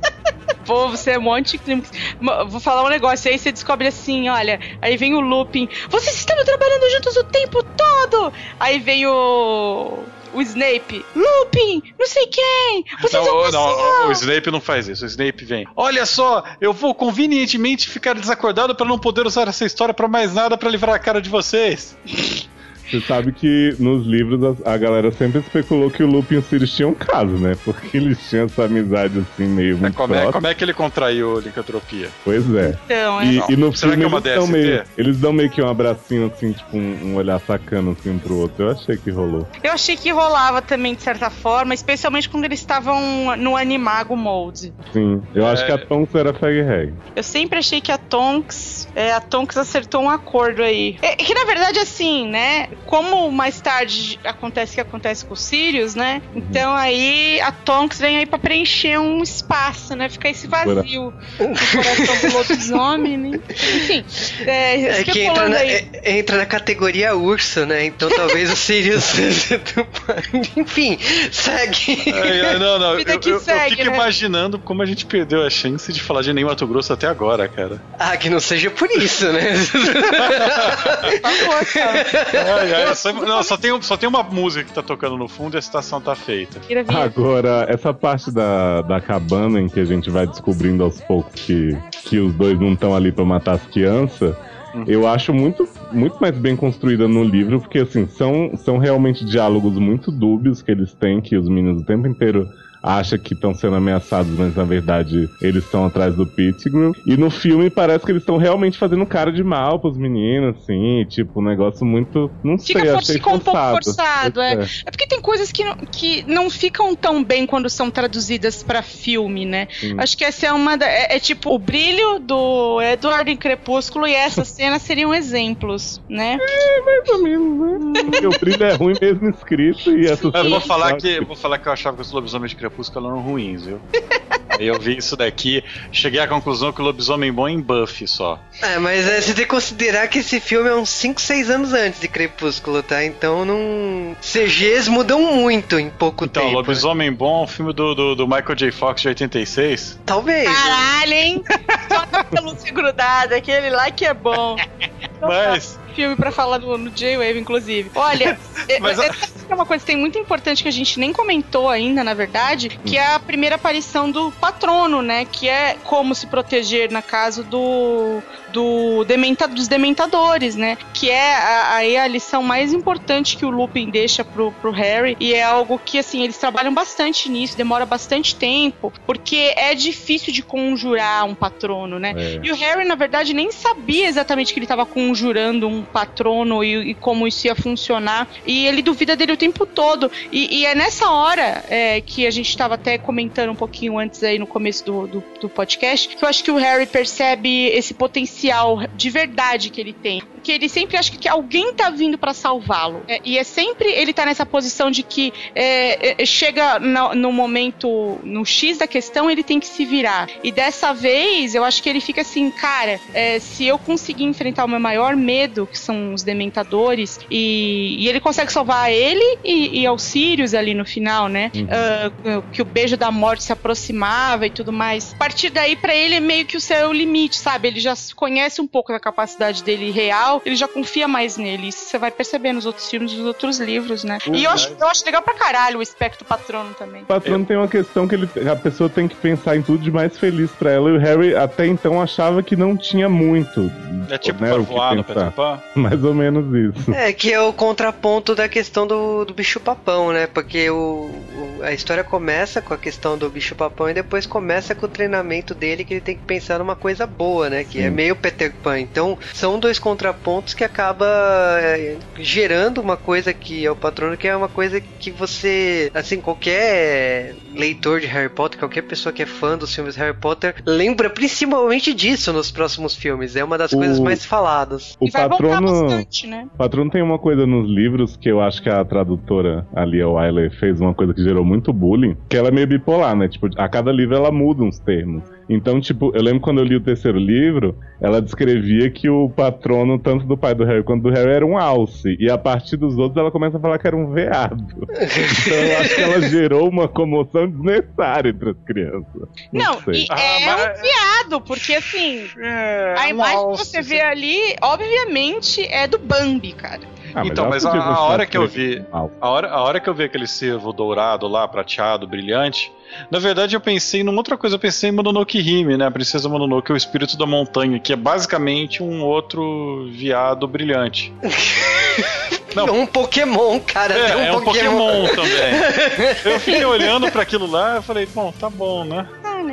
Pô, você é um anticlímax. Mo- Vou falar um negócio, aí você descobre assim, olha, aí vem o Lupin. Vocês estavam trabalhando juntos o tempo todo! Aí vem o. O Snape, Lupin, não sei quem, vocês Não, são o- não, pessoal. o Snape não faz isso. O Snape vem. Olha só, eu vou convenientemente ficar desacordado pra não poder usar essa história pra mais nada pra livrar a cara de vocês. <laughs> Você sabe que nos livros a, a galera sempre especulou que o Lupin e o Sirius tinham um caso, né? Porque eles tinham essa amizade assim, meio muito Como é, como é que ele contraiu a licantropia? Pois é. Então, é. E, Não. e no Será filme que é uma eles, dão DST? meio, eles dão meio que um abracinho assim, tipo um, um olhar sacano assim um pro outro. Eu achei que rolou. Eu achei que rolava também, de certa forma, especialmente quando eles estavam no Animago Mode. Sim. Eu É. acho que a Tonks era Fag Hag. Eu sempre achei que a Tonks, é, a Tonks acertou um acordo aí. É, que na verdade, assim, né? Como mais tarde acontece o que acontece com o Sirius, né? Então aí a Tonks vem aí pra preencher um espaço, né? Ficar esse vazio no coração do lobisomem, né? <laughs> Enfim, é, É que entra na, aí. é- entra na categoria urso, né? Então talvez o Sirius. <laughs> Enfim, segue. Ai, ai, não, não. Vida Eu, que eu- eu segue, fico né? imaginando como a gente perdeu a chance de falar de Ney Mato Grosso até agora, cara. Ah, que não seja por isso, né? <laughs> Por favor, cara. Ai, só, não, só, tem, só tem uma música que tá tocando no fundo e a citação tá feita. Agora, essa parte da, da cabana em que a gente vai descobrindo aos poucos que, que os dois não estão ali pra matar as crianças. Eu acho muito, muito mais bem construída no livro, porque assim, são, são realmente diálogos muito dúbios que eles têm, que os meninos o tempo inteiro acha que estão sendo ameaçados, mas na verdade eles estão atrás do Pettigrew. E no filme parece que eles estão realmente fazendo cara de mal pros meninos, assim, tipo, um negócio muito. Não Fica, sei, for- achei fica um pouco forçado. forçado, é. É. É porque tem coisas que não, que não ficam tão bem quando são traduzidas pra filme, né? Sim. Acho que essa é uma. da- é, é tipo o brilho do Eduardo em Crepúsculo e essa <laughs> cena seriam exemplos, né? Mais ou menos, né? Porque o brilho é ruim mesmo escrito e <laughs> essas Eu vou falar que eu vou falar que eu achava que os lobisomens de Crepúsculo eram ruins, viu? Aí eu vi isso daqui, cheguei à conclusão que o lobisomem bom é em Buffy só. É, mas é, você tem que considerar que esse filme é uns 5, 6 anos antes de Crepúsculo, tá? Então não. CGs mudam muito em pouco Então, tempo. né? Lobisomem Bom é um filme do, do, do Michael J. Fox de 86. Talvez. Caralho, hein? Só pelúcia grudada, aquele lá que é bom. Mas, Filme pra falar no, no J-Wave, inclusive. Olha, <laughs> é- Mas é, a- é uma coisa que tem muito importante que a gente nem comentou ainda, na verdade, que é a primeira aparição do patrono, né? Que é como se proteger na casa do, do dementa, dos dementadores, né? Que é a- aí a, lição mais importante que o Lupin deixa pro, pro Harry. E é algo que, assim, eles trabalham bastante nisso, demora bastante tempo, porque é difícil de conjurar um patrono, né? É. E o Harry, na verdade, nem sabia exatamente que ele estava conjurando um patrono e, e como isso ia funcionar. E ele duvida dele o tempo todo. E, e é nessa hora é, que a gente estava até comentando um pouquinho antes aí no começo do, do, do podcast, que eu acho que o Harry percebe esse potencial de verdade que ele tem. Porque ele sempre acha que alguém tá vindo para salvá-lo. É, e é sempre ele tá nessa posição de que é, é, chega no, no momento, no X da questão, ele tem que se virar. E dessa vez, eu acho que ele fica assim, cara, é, se eu conseguir enfrentar o meu maior medo, que são os dementadores, e, e ele consegue salvar ele e, e aos Sirius ali no final, né? Ah, que o beijo da morte se aproximava e tudo mais. A partir daí, pra ele, é meio que o o limite, sabe? Ele já conhece um pouco da capacidade dele real, ele já confia mais nele. Isso você vai perceber nos outros filmes, nos outros livros, né? E eu acho, eu acho legal pra caralho o espectro patrono também. O patrono tem uma questão que ele, a pessoa tem que pensar em tudo de mais feliz pra ela. E o Harry até então achava que não tinha muito. é tipo né, pra o que voar no pensar. Peter Pan. <laughs> Mais ou menos isso. É, que é o contraponto da questão do, do bicho-papão, né? Porque o, o- a história começa com a questão do bicho-papão e depois começa com o treinamento dele, que ele tem que pensar numa coisa boa, né? Que é Sim. meio Peter Pan. Então, são dois contrapontos que acaba é, gerando uma coisa que é o patrono, que é uma coisa que você, assim, qualquer leitor de Harry Potter, qualquer pessoa que é fã dos filmes Harry Potter, lembra principalmente disso nos próximos filmes. É uma das O- coisas mais faladas. O e vai patrono. bastante, né? O patrono tem uma coisa nos livros que eu acho que a tradutora ali, a Wiley, fez uma coisa que gerou muito bullying, que ela é meio bipolar, né? Tipo, a cada livro ela muda uns termos. Então, tipo, eu lembro quando eu li o terceiro livro, ela descrevia que o patrono, tanto do pai do Harry quanto do Harry, era um alce. E a partir dos outros ela começa a falar que era um veado. <laughs> Então eu acho que ela gerou uma comoção desnecessária entre as crianças. Não, sei. e Ah, é mas- um viado, porque assim, É, a imagem que você vê ali, obviamente, é do Bambi, cara. Ah, Então, ela mas a, a hora que eu vi. alce. A hora, a hora que eu vi aquele cervo dourado lá, prateado, brilhante, na verdade eu pensei numa outra coisa, eu pensei em Mononoke Hime, né? A princesa Mononoke, o espírito da montanha, que é basicamente um outro viado brilhante. <laughs> Não. Um Pokémon, cara. É, tem é um Pokémon também. <laughs> Eu fiquei olhando pra aquilo lá e falei, bom, tá bom, né?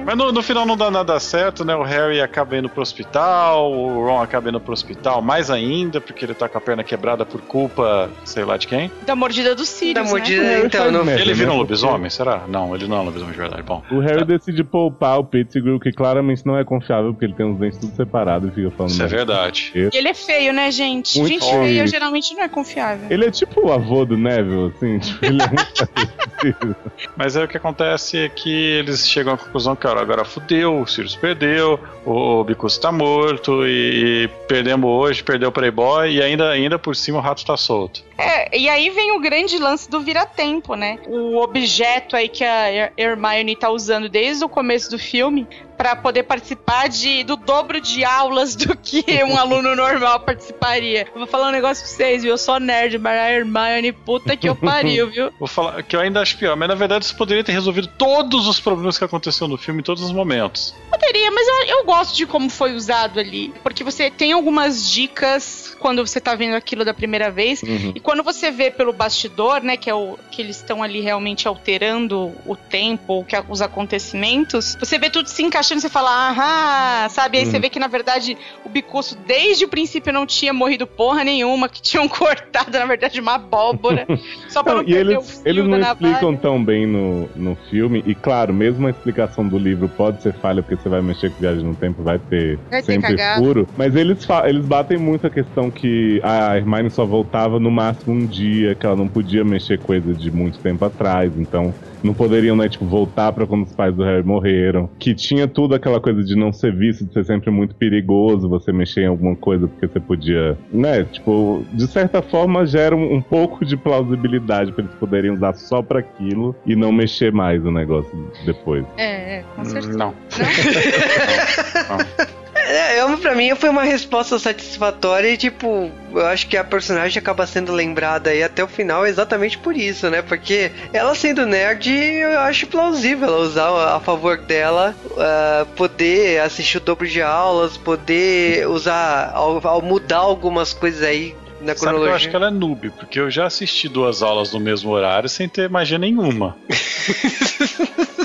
Mas no, no final não dá nada certo, né? O Harry acaba indo pro hospital, o Ron acaba indo pro hospital mais ainda, porque ele tá com a perna quebrada por culpa, sei lá de quem. Da mordida dos Sirius, Da né? mordida, Harry então, não. ele vira um né? lobisomem, será? Não, ele não é um lobisomem de verdade. Bom, O Harry decide poupar o Pettigrew, que claramente não é confiável, porque ele tem os dentes tudo separados e fica falando. isso é verdade. E ele é feio, né, gente? Muito gente feio. feia geralmente não é confiável. Ele é tipo o avô do Neville, assim, <laughs> tipo, ele é muito. Mas aí o que acontece é que eles chegam à conclusão que ó, agora fudeu, o Sirius perdeu, o Bicus tá morto e perdemos hoje, perdeu o Playboy e ainda, ainda por cima o rato tá solto. É, e aí vem o grande lance do vira-tempo, né? O objeto aí que a Her- Hermione tá usando desde o começo do filme pra poder participar de, do dobro de aulas do que um <laughs> aluno normal participaria. Eu vou falar um negócio pra vocês, viu? Eu sou nerd, mas a Hermione, puta que eu pariu, viu? <laughs> Vou falar que eu ainda acho pior, mas na verdade isso poderia ter resolvido todos os problemas que aconteceram no filme em todos os momentos. Poderia, mas eu, eu gosto de como foi usado ali. Porque você tem algumas dicas quando você tá vendo aquilo da primeira vez. Uhum. E quando você vê pelo bastidor, né, que é o que eles estão ali realmente alterando o tempo, que os acontecimentos, você vê tudo se encaixando e você fala, aham, sabe? Aí você vê que na verdade o Bicuço desde o princípio não tinha morrido porra nenhuma, que tinham <laughs> cortado na verdade uma abóbora só pra Não, não, e eles, eles não explicam tão bem no, no filme, e claro, mesmo a explicação do livro pode ser falha, porque você vai mexer com viagem no tempo, vai ter Vai ter sempre cagada. furo, mas eles, eles batem muito a questão que a Hermione só voltava no máximo um dia, que ela não podia mexer coisa de muito tempo atrás, então não poderiam, né, tipo, voltar pra quando os pais do Harry morreram, que tinha tudo aquela coisa de não ser visto, de ser sempre muito perigoso você mexer em alguma coisa porque você podia, né, tipo, de certa forma gera um, um pouco de plausibilidade pra eles poderem usar só pra aquilo e não mexer mais o negócio depois. É, é, com certeza. Não. <laughs> <laughs> É, pra mim foi uma resposta satisfatória e, tipo, eu acho que a personagem acaba sendo lembrada aí até o final exatamente por isso, né? Porque ela sendo nerd, eu acho plausível ela usar a favor dela, ah, poder assistir o dobro de aulas, poder usar, ao, ao mudar algumas coisas aí na Sabe que eu cronologia. acho que ela é noob, porque eu já assisti duas aulas no mesmo horário sem ter magia nenhuma. <laughs>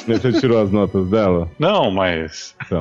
Você tirou as notas dela? Não, mas. Então.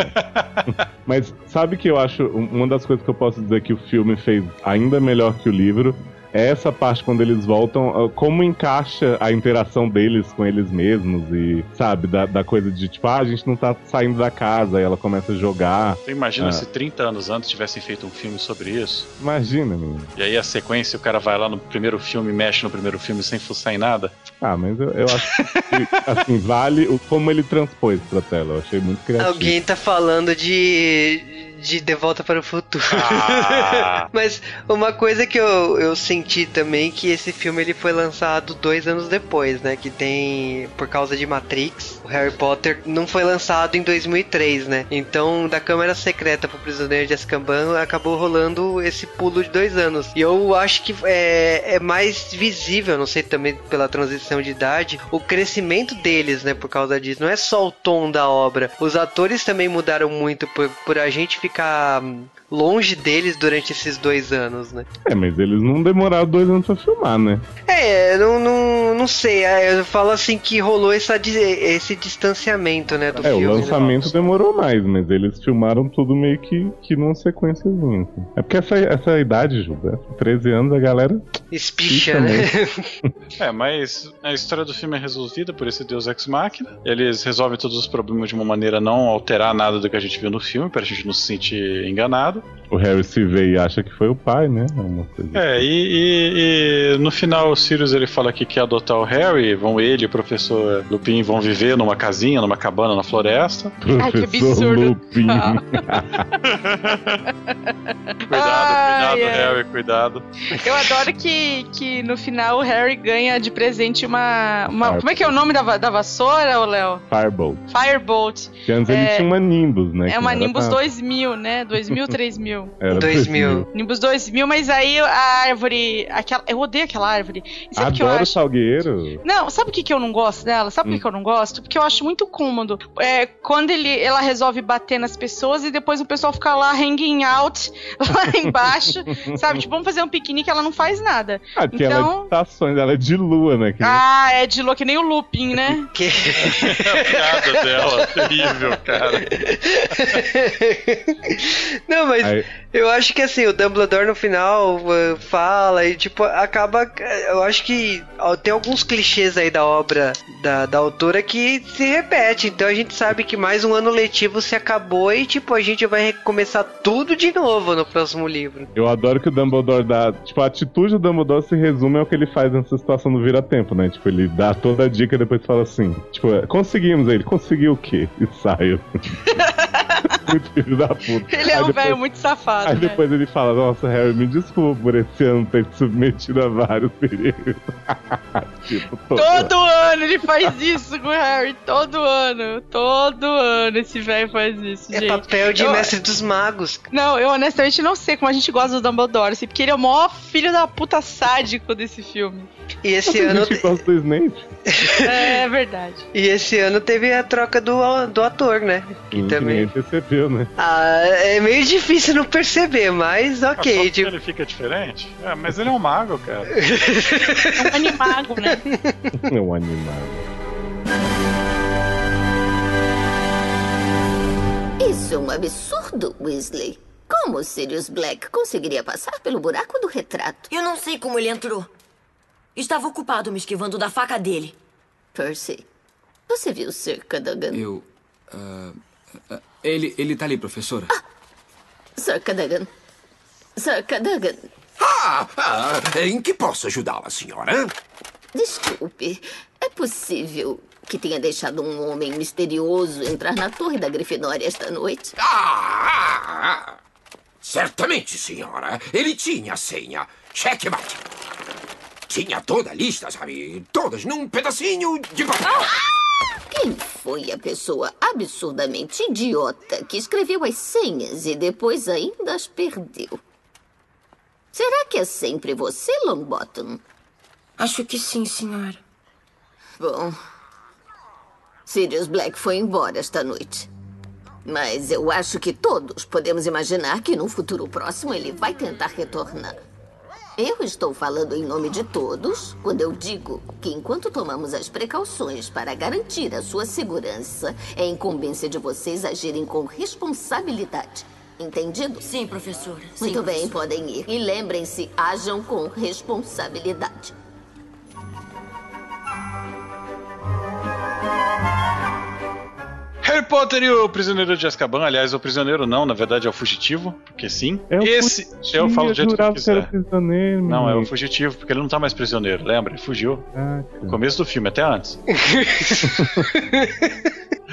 Mas sabe que eu acho um- uma das coisas que eu posso dizer que o filme fez ainda melhor que o livro essa parte quando eles voltam, ah, como encaixa a interação deles com eles mesmos e, sabe, da, da coisa de tipo, ah, a gente não tá saindo da casa, aí ela começa a jogar. Você imagina Ah. se 30 anos antes tivessem feito um filme sobre isso? Imagina, menino. E aí a sequência, o cara vai lá no primeiro filme, mexe no primeiro filme sem fuçar em nada? Ah, mas eu, eu acho que, <laughs> assim, vale o, como ele transpôs pra tela. Eu achei muito criativo. Alguém tá falando de. De De Volta para o Futuro. Ah. <laughs> Mas uma coisa que eu, eu senti também que esse filme ele foi lançado dois anos depois, né? Que tem por causa de Matrix, o Harry Potter não foi lançado em 2003, né? Então da Câmara Secreta pro Prisioneiro de Azkaban acabou rolando esse pulo de dois anos. E eu acho que é, é mais visível, não sei também pela transição de idade, o crescimento deles, né? Por causa disso. Não é só o tom da obra. Os atores também mudaram muito por, por a gente ficar hum, longe deles durante esses dois anos, né? É, mas eles não demoraram dois anos pra filmar, né? É, não, não, não sei. é, Eu falo assim que rolou essa, esse distanciamento, né, do É, filme. o né? lançamento demorou mais, mas eles filmaram tudo meio que, que numa sequenciazinha. assim. É porque essa, essa idade, Juba, 13 anos, a galera. Espicha, né? <laughs> É, mas a história do filme é resolvida por esse Deus Ex Machina. Eles resolvem todos os problemas de uma maneira não alterar nada do que a gente viu no filme, pra gente não se sentir enganado. O Harry se vê e acha que foi o pai, né? É uma coisa. É, e, e- e no final o Sirius ele fala que quer adotar o Harry, vão ele e o professor Lupin vão viver numa casinha, numa cabana na floresta. <laughs> Ai, que Professor absurdo. Lupin. <laughs> Cuidado, Ai, cuidado, ai. Harry, cuidado. Eu adoro que, que no final o Harry ganha de presente uma. uma como é que é o nome da, da vassoura, ô Léo? Firebolt. Firebolt. Que antes ele É- tinha uma Nimbus, né? É uma Nimbus pra- 2000, né? <laughs> 2000, 3000. Era 2000. Nimbus 2000, mas aí a árvore. Aquela, eu odeio aquela árvore. E sabe o que eu Adoro acho? salgueiro. Não, sabe o que, que eu não gosto dela? Sabe por Hum. que que eu não gosto? Porque eu acho muito cômodo. É, quando ele, ela resolve bater nas pessoas e depois o pessoal fica lá hanging out, <laughs> lá embaixo, <laughs> sabe? Tipo, vamos fazer um piquenique, ela não faz nada. Ah, porque ela é de Então- estações, ela é de lua, né? Que Ah, é de louco, que nem o Lupin, né? <laughs> Que- A piada dela, terrível, cara. Não, mas Aí- eu acho que assim, o Dumbledore no final uh, fala e tipo, acaba. Eu acho que tem alguns clichês aí da obra da, da autora que se repete. Então a gente sabe que mais um ano letivo se acabou e tipo, a gente vai recomeçar tudo de novo no próximo livro. Eu adoro que o Dumbledore dá. Tipo, a atitude do Dumbledore se resume ao que ele faz nessa situação do vira-tempo, né? Tipo, ele dá toda a dica e depois fala assim: Tipo, conseguimos aí. Ele conseguiu o quê? E sai. <laughs> <laughs> muito filho da puta. Ele é um velho muito safado. Aí né? depois ele fala, nossa, Harry, me desculpa por esse ano ter te submetido a vários perigos. <laughs> tipo, todo. Todo ano ele faz isso com o Harry. Todo ano. Todo ano esse velho faz isso, É gente. papel de Eu- mestre dos magos. Não, eu honestamente não sei como a gente gosta do Dumbledore, assim, porque ele é o maior filho da puta sádico desse filme. E esse ano. gente que gosta do Snape. <laughs> É verdade. E esse ano teve a troca do, do ator, né? Que Hum, também. ninguém percebeu, né? Ah, é meio difícil não perceber, mas Ah, só ok. porque Tipo, ele fica diferente? É, mas ele é um mago, cara. <laughs> É um animago, né? <laughs> É um animal. Isso é um absurdo, Weasley. Como Sirius Black conseguiria passar pelo buraco do retrato? Eu não sei como ele entrou. Estava ocupado me esquivando da faca dele. Percy, você viu Sir Cadogan? Eu. ah, ah, ele, ele tá ali, professora. Sir Cadogan. Sir Cadogan, Ah, ah, em que posso ajudá-la, senhora? desculpe. É possível que tenha deixado um homem misterioso entrar na torre da Grifinória esta noite? Ah, ah, certamente, senhora. Ele tinha a senha. Checkmate. Tinha toda a lista, sabe? Todas num pedacinho de papel. Quem foi a pessoa absurdamente idiota que escreveu as senhas e depois ainda as perdeu? Será que é sempre você, Longbottom? Acho que sim, senhora. Bom, Sirius Black foi embora esta noite. Mas eu acho que todos podemos imaginar que no futuro próximo ele vai tentar retornar. Eu estou falando em nome de todos quando eu digo que enquanto tomamos as precauções para garantir a sua segurança, é incumbência de vocês agirem com responsabilidade. Entendido? Sim, professora. Sim, Muito bem, professora. podem ir. E lembrem-se, ajam com responsabilidade. Harry Potter e o Prisioneiro de Azkaban. Aliás, o prisioneiro não, na verdade é o fugitivo, porque sim. É o Esse, fugitivo, eu falo do jeito que eu quiser. prisioneiro, Não, é o fugitivo, porque ele não tá mais prisioneiro, lembra? Ele fugiu. Ah, No começo do filme, até antes. <laughs>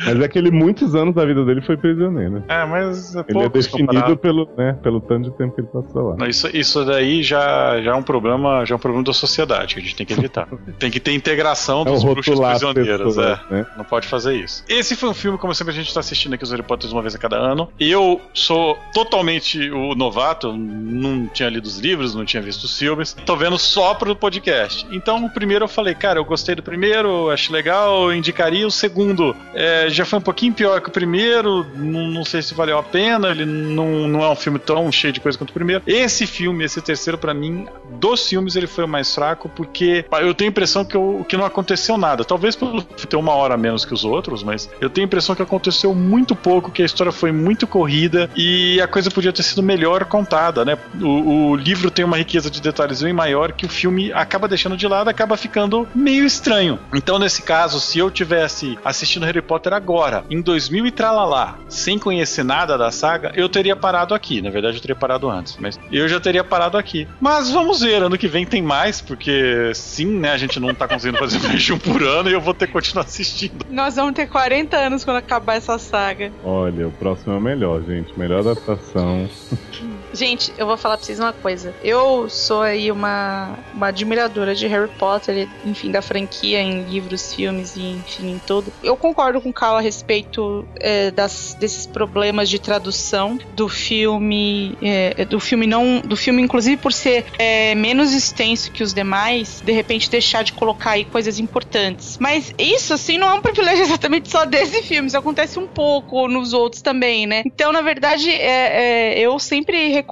Mas é que ele, muitos anos da vida dele foi prisioneiro. É, mas é Ele é definido pelo, né, pelo tanto de tempo que ele passou lá. Não, Isso, isso daí já, já é um problema, já é um problema da sociedade que a gente tem que evitar. <laughs> tem que ter integração É dos bruxos rotular as prisioneiros, pessoas, é. né? Não pode fazer isso. Esse foi um filme, como sempre a gente tá assistindo aqui os Harry Potters uma vez a cada ano. Eu sou totalmente o novato, não tinha lido os livros, não tinha visto os filmes. Tô vendo só pro podcast. Então, o primeiro eu falei, cara, eu gostei do primeiro, achei legal, eu indicaria. O segundo é, já foi um pouquinho pior que o primeiro, não, não sei se valeu a pena, ele não, não é um filme tão cheio de coisa quanto o primeiro. Esse filme, esse terceiro, pra mim, dos filmes, ele foi o mais fraco, porque eu tenho a impressão que, eu, que não aconteceu nada. Talvez por ter uma hora a menos que os outros, mas eu tenho a impressão que aconteceu muito pouco, que a história foi muito corrida e a coisa podia ter sido melhor contada, né? O, o livro tem uma riqueza de detalhes bem maior que o filme acaba deixando de lado, acaba ficando meio estranho. Então, nesse caso, se eu tivesse assistindo Harry Potter agora, em 2000 e tralalá, sem conhecer nada da saga, eu teria parado aqui. Na verdade, eu teria parado antes, mas eu já teria parado aqui. Mas vamos ver, ano que vem tem mais, porque sim, né? A gente não tá conseguindo fazer <laughs> mais de um por ano e eu vou ter que continuar assistindo. Nós vamos ter 40 anos quando acabar essa saga. Olha, o próximo é o melhor, gente. Melhor adaptação. <laughs> Gente, eu vou falar pra vocês uma coisa. Eu sou aí uma, uma admiradora de Harry Potter, enfim, da franquia em livros, filmes e enfim, em tudo. Eu concordo com o Carl a respeito é, das, desses problemas de tradução do filme. é, do filme não. Do filme, inclusive, por ser é, menos extenso que os demais, de repente deixar de colocar aí coisas importantes. Mas isso, assim, não é um privilégio <laughs> exatamente só desse filme. Isso acontece um pouco nos outros também, né? Então, na verdade, é, é, eu sempre recomendo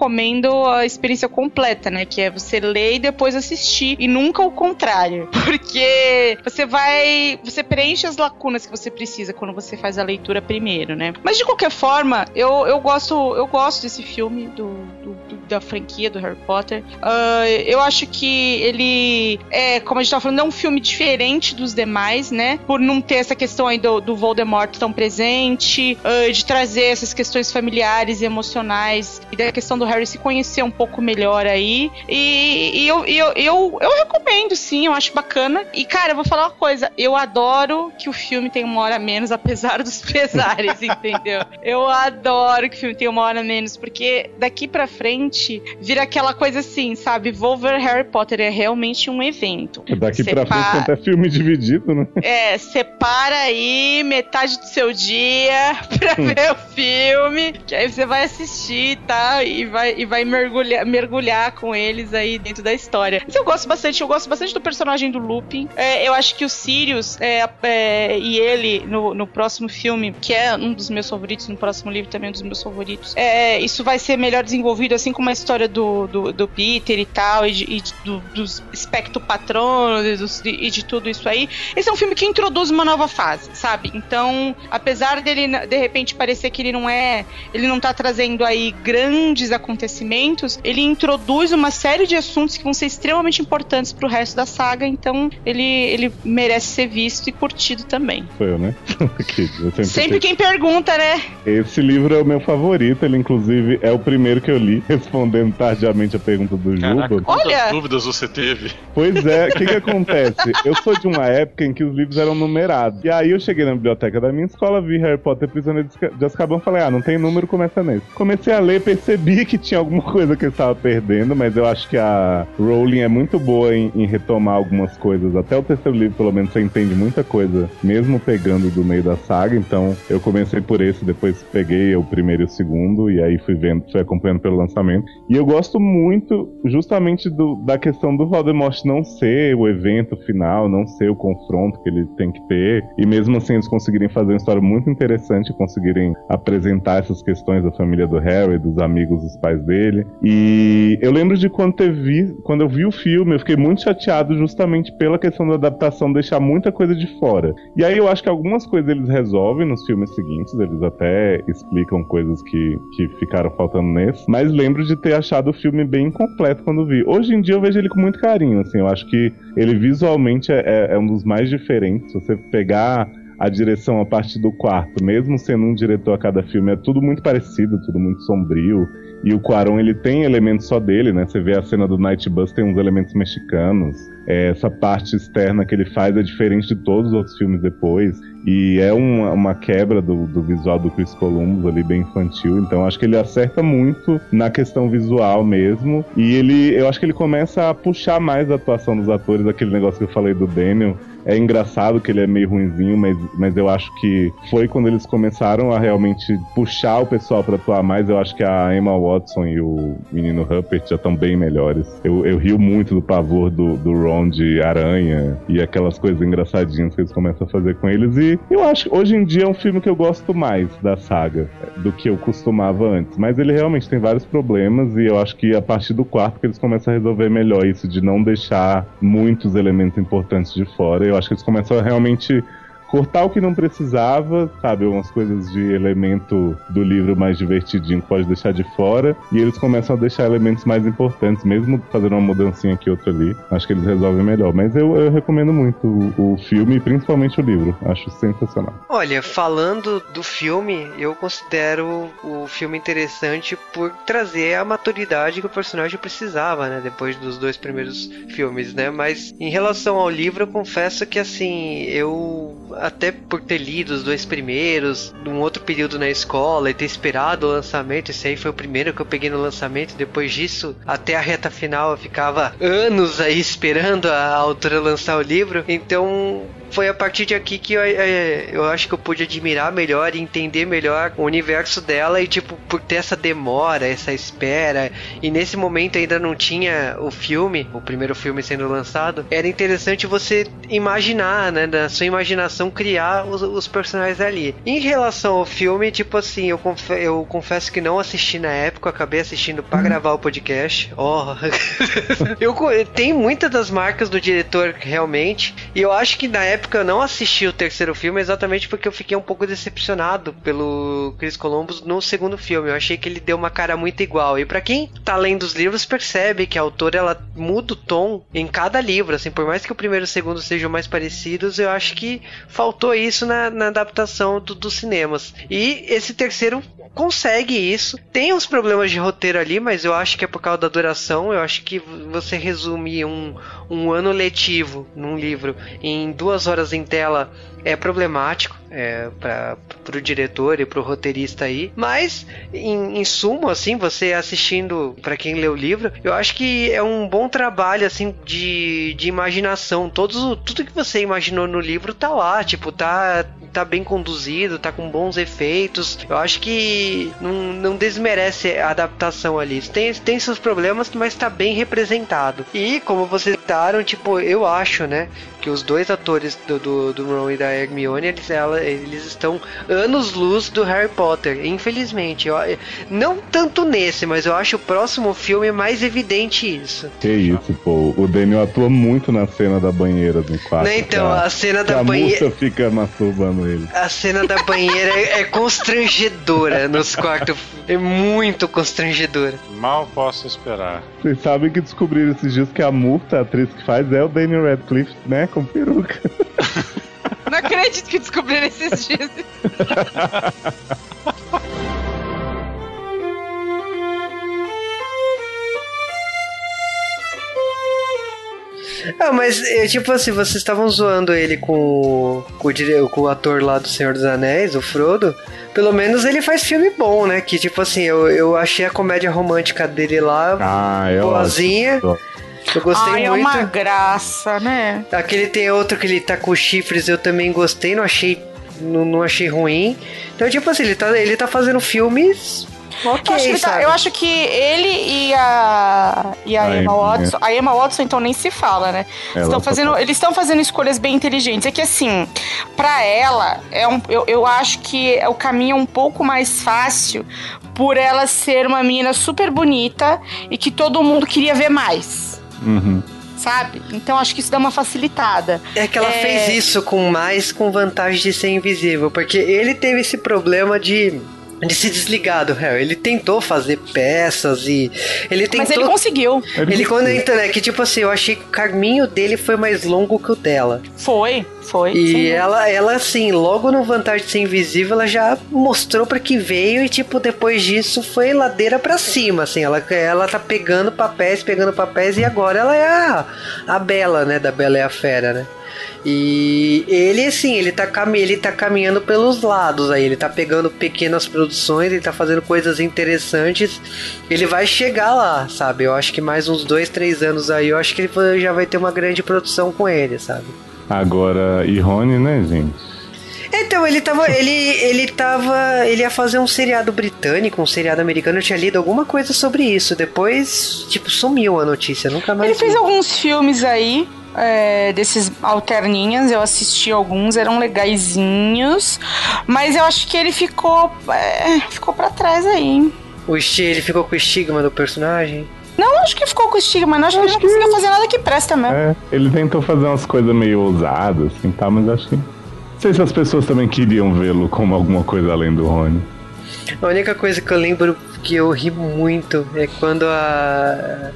a experiência completa, né? Que é você ler e depois assistir. E nunca o contrário. <laughs> Porque você vai. Você preenche as lacunas que você precisa quando você faz a leitura primeiro, né? Mas de qualquer forma, eu, eu gosto. Eu gosto desse filme, do, do, do da franquia do Harry Potter. Uh, eu acho que ele é, como a gente tava falando, é um filme diferente dos demais, né? Por não ter essa questão aí do, do Voldemort tão presente, uh, de trazer essas questões familiares e emocionais, e da questão do Harry se conhecer um pouco melhor aí. E, e eu, eu, eu, eu recomendo, sim, eu acho bacana. E, cara, eu vou falar uma coisa: eu adoro que o filme tem uma hora menos, apesar dos pesares, <laughs> entendeu? Eu adoro que o filme tenha uma hora menos, porque daqui pra frente vira aquela coisa assim, sabe? Vou ver Harry Potter é realmente um evento. Daqui pra frente até filme dividido, né? É, separa aí metade do seu dia <laughs> pra ver o filme, que aí você vai assistir, tá? E vai, e vai mergulhar, mergulhar com eles aí dentro da história. Mas eu gosto bastante, eu gosto bastante do personagem do Lupin. É, eu acho que o Sirius é, é, e ele, no, no próximo filme, que é um dos meus favoritos, no próximo livro também é um dos meus favoritos, é, isso vai ser melhor desenvolvido, assim como a história do, do, do Peter e tal, e, de, e do, dos espectro patrono e, de tudo isso aí. Esse é um filme que introduz uma nova fase, sabe? Então, apesar dele de repente parecer que ele não é, ele não tá trazendo aí grandes acontecimentos, ele introduz uma série de assuntos que vão ser extremamente importantes pro resto da saga, então ele, ele merece ser visto e curtido também. Sou eu, né? <laughs> eu sempre, sempre quem pergunta, né? Esse livro é o meu favorito, ele inclusive é o primeiro que eu li, <laughs> respondendo tardiamente a pergunta do Caraca, Juba. Olha! dúvidas você teve? Pois é, o que que acontece? Eu sou de uma época em que os livros eram numerados. E aí eu cheguei na biblioteca da minha escola, vi Harry Potter Prisioneiro de Azkaban, falei, ah, não tem número, começa nesse. Comecei a ler, percebi que tinha alguma coisa que eu estava perdendo, mas eu acho que a Rowling é muito boa em, em retomar algumas coisas. Até o terceiro livro, pelo menos, você entende muita coisa, mesmo pegando do meio da saga. Então, eu comecei por esse, depois peguei o primeiro e o segundo, e aí fui vendo, fui acompanhando pelo lançamento. E eu gosto muito, justamente, do, da questão do Voldemort não ser o evento final, não ser o confronto que ele tem que ter. E mesmo assim eles conseguirem fazer uma história muito interessante, conseguirem apresentar essas questões da família do Harry, dos amigos dos pais dele. E eu lembro de quando, quando eu vi o filme, eu fiquei muito chateado justamente pela questão da adaptação deixar muita coisa de fora. E aí eu acho que algumas coisas eles resolvem nos filmes seguintes, eles até explicam coisas que, que ficaram faltando nesse. Mas lembro de ter achado o filme bem incompleto quando vi. Hoje em dia eu vejo ele com muito carinho, assim, eu acho que ele visualmente é, é, é um dos mais diferentes. Você pegar a direção a partir do quarto, mesmo sendo um diretor a cada filme, é tudo muito parecido, tudo muito sombrio. E o Quaron, ele tem elementos só dele, né? Você vê a cena do Night Bus, tem uns elementos mexicanos. É, essa parte externa que ele faz é diferente de todos os outros filmes depois. E é uma, uma quebra do, do, visual do Chris Columbus ali, bem infantil. Então acho que ele acerta muito na questão visual mesmo. E ele, eu acho que ele começa a puxar mais a atuação dos atores, aquele negócio que eu falei do Daniel. É engraçado que ele é meio ruinzinho, mas, mas eu acho que foi quando eles começaram a realmente puxar o pessoal para atuar mais. Eu acho que a Emma Watson e o menino Rupert já estão bem melhores. Eu, eu rio muito do pavor do, do Ron de aranha e aquelas coisas engraçadinhas que eles começam a fazer com eles. E eu acho que hoje em dia é um filme que eu gosto mais da saga do que eu costumava antes. Mas ele realmente tem vários problemas e eu acho que a partir do quarto que eles começam a resolver melhor isso de não deixar muitos elementos importantes de fora. Eu acho que eles começam a realmente cortar o que não precisava, sabe? Umas coisas de elemento do livro mais divertidinho que pode deixar de fora. E eles começam a deixar elementos mais importantes, mesmo fazendo uma mudancinha aqui outra ali. Acho que eles resolvem melhor. Mas eu, eu recomendo muito o, o filme principalmente o livro. Acho sensacional. Olha, falando do filme, eu considero o filme interessante por trazer a maturidade que o personagem precisava, né? Depois dos dois primeiros filmes, né? Mas em relação ao livro, eu confesso que assim, eu até por ter lido os dois primeiros, num outro período na escola e ter esperado o lançamento, esse aí foi o primeiro que eu peguei no lançamento, depois disso, até a reta final eu ficava anos aí esperando a autora lançar o livro, então foi a partir de aqui que eu, é, eu acho que eu pude admirar melhor e entender melhor o universo dela e, tipo, por ter essa demora, essa espera, e nesse momento ainda não tinha o filme, o primeiro filme sendo lançado, era interessante você imaginar, né, na sua imaginação criar os, os personagens ali. Em relação ao filme, tipo assim, eu, confe eu confesso que não assisti na época, acabei assistindo para hum. gravar o podcast. Oh. <laughs> eu tem muitas das marcas do diretor realmente, e eu acho que na época época eu não assisti o terceiro filme exatamente porque eu fiquei um pouco decepcionado pelo Chris Columbus no segundo filme. Eu achei que ele deu uma cara muito igual. E para quem tá lendo os livros percebe que a autora ela muda o tom em cada livro, assim, por mais que o primeiro e o segundo sejam mais parecidos, eu acho que faltou isso na, na adaptação do, dos cinemas. E esse terceiro consegue isso. Tem uns problemas de roteiro ali, mas eu acho que é por causa da duração. Eu acho que você resumir um, um ano letivo num livro em duas horas em tela é problemático é, para o diretor e para o roteirista aí. Mas, em, em sumo, assim, você assistindo, para quem lê o livro, eu acho que é um bom trabalho, assim, de, de imaginação. Todos, tudo que você imaginou no livro tá lá, tipo, tá, tá bem conduzido, tá com bons efeitos. Eu acho que não, não desmerece a adaptação ali. Tem, tem seus problemas, mas tá bem representado. E, como vocês tipo, eu acho, né, que os dois atores do, do, do Ron e da Hermione, eles, ela, eles estão anos-luz do Harry Potter, infelizmente. Eu, não tanto nesse, mas eu acho o próximo filme mais evidente isso. Que isso, pô. O Daniel atua muito na cena da banheira do quarto. Não, então, a, a cena da a banheira. moça fica masturbando ele. A cena da banheira é, é constrangedora nos quartos. É muito constrangedora. Mal posso esperar. Vocês sabem que descobriram esses dias que a Murta, a atriz que faz, é o Daniel Radcliffe, né? Com peruca. Não acredito que descobriram esses dias. <laughs> Ah, mas é, tipo assim, vocês estavam zoando ele com, o- com, o com o ator lá do Senhor dos Anéis, o Frodo. Pelo menos ele faz filme bom, né? Que tipo assim, eu, eu achei a comédia romântica dele lá Ah, é boazinha. ótimo. Eu gostei Ai, é muito. uma graça, né? Aquele tem outro que ele tá com chifres, eu também gostei, não achei. Não, não achei ruim. Então, tipo assim, ele tá, ele tá fazendo filmes. Ok, eu, acho que ele tá- eu acho que ele e a, e a, A Emma Watson. A Emma Watson, então, nem se fala, né? Ela Estão tá fazendo, eles estão fazendo escolhas bem inteligentes. É que, assim, pra ela, é um, eu, eu acho que o caminho é um pouco mais fácil por ela ser uma menina super bonita e que todo mundo queria ver mais. Uhum. Sabe? Então acho que isso dá uma facilitada. É que ela fez isso com mais com vantagem de ser invisível, porque ele teve esse problema de de se desligar do Harry. Ele tentou fazer peças e ele tentou Mas ele conseguiu. Ele quando entra, né, que tipo assim, eu achei que o caminho dele foi mais longo que o dela. Foi, foi. E ela, ela assim, logo no Vantagem de Ser Invisível, ela já mostrou pra que veio e, tipo, depois disso foi ladeira pra cima, assim. Ela, ela tá pegando papéis, pegando papéis e agora ela é a, a Bela, né? Da Bela é a Fera, né? E ele, assim, ele tá, ele tá caminhando pelos lados aí. Ele tá pegando pequenas produções, ele tá fazendo coisas interessantes. Ele vai chegar lá, sabe? Eu acho que mais uns dois, três anos aí, eu acho que ele já vai ter uma grande produção com ele, sabe? Agora, e Rony, né, gente? Então, ele tava. Ele, ele tava. Ele ia fazer um seriado britânico, um seriado americano. Eu tinha lido alguma coisa sobre isso. Depois, tipo, sumiu a notícia. Nunca mais. Ele fez vi. alguns filmes aí, é, desses alterninhas, eu assisti alguns, eram legaisinhos, mas eu acho que ele ficou, é, ficou pra trás aí, hein? O esti- ele ficou com o estigma do personagem. Não, acho que ficou com estigma, não, acho, que ele não conseguiu fazer nada que presta mesmo. É, ele tentou fazer umas coisas meio ousadas, assim, tá? Mas acho que. Não sei se as pessoas também queriam vê-lo como alguma coisa além do Rony. A única coisa que eu lembro que eu ri muito é quando a.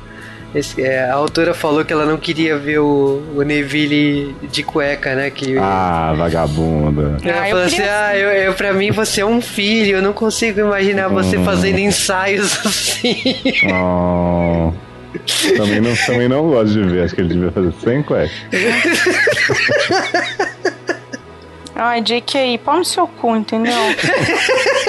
esse- é, a autora falou que ela não queria ver o, o Neville de cueca, né? Que, Ah, vagabunda. Ela Ah, eu falou assim: queria- ah, eu, eu, pra mim você é um filho, eu não consigo imaginar você Hum. fazendo ensaios <laughs> assim. Oh. Também não, também não gosto de ver, acho que ele devia fazer sem cueca. Ai, JK, pau no seu cu, entendeu? <laughs>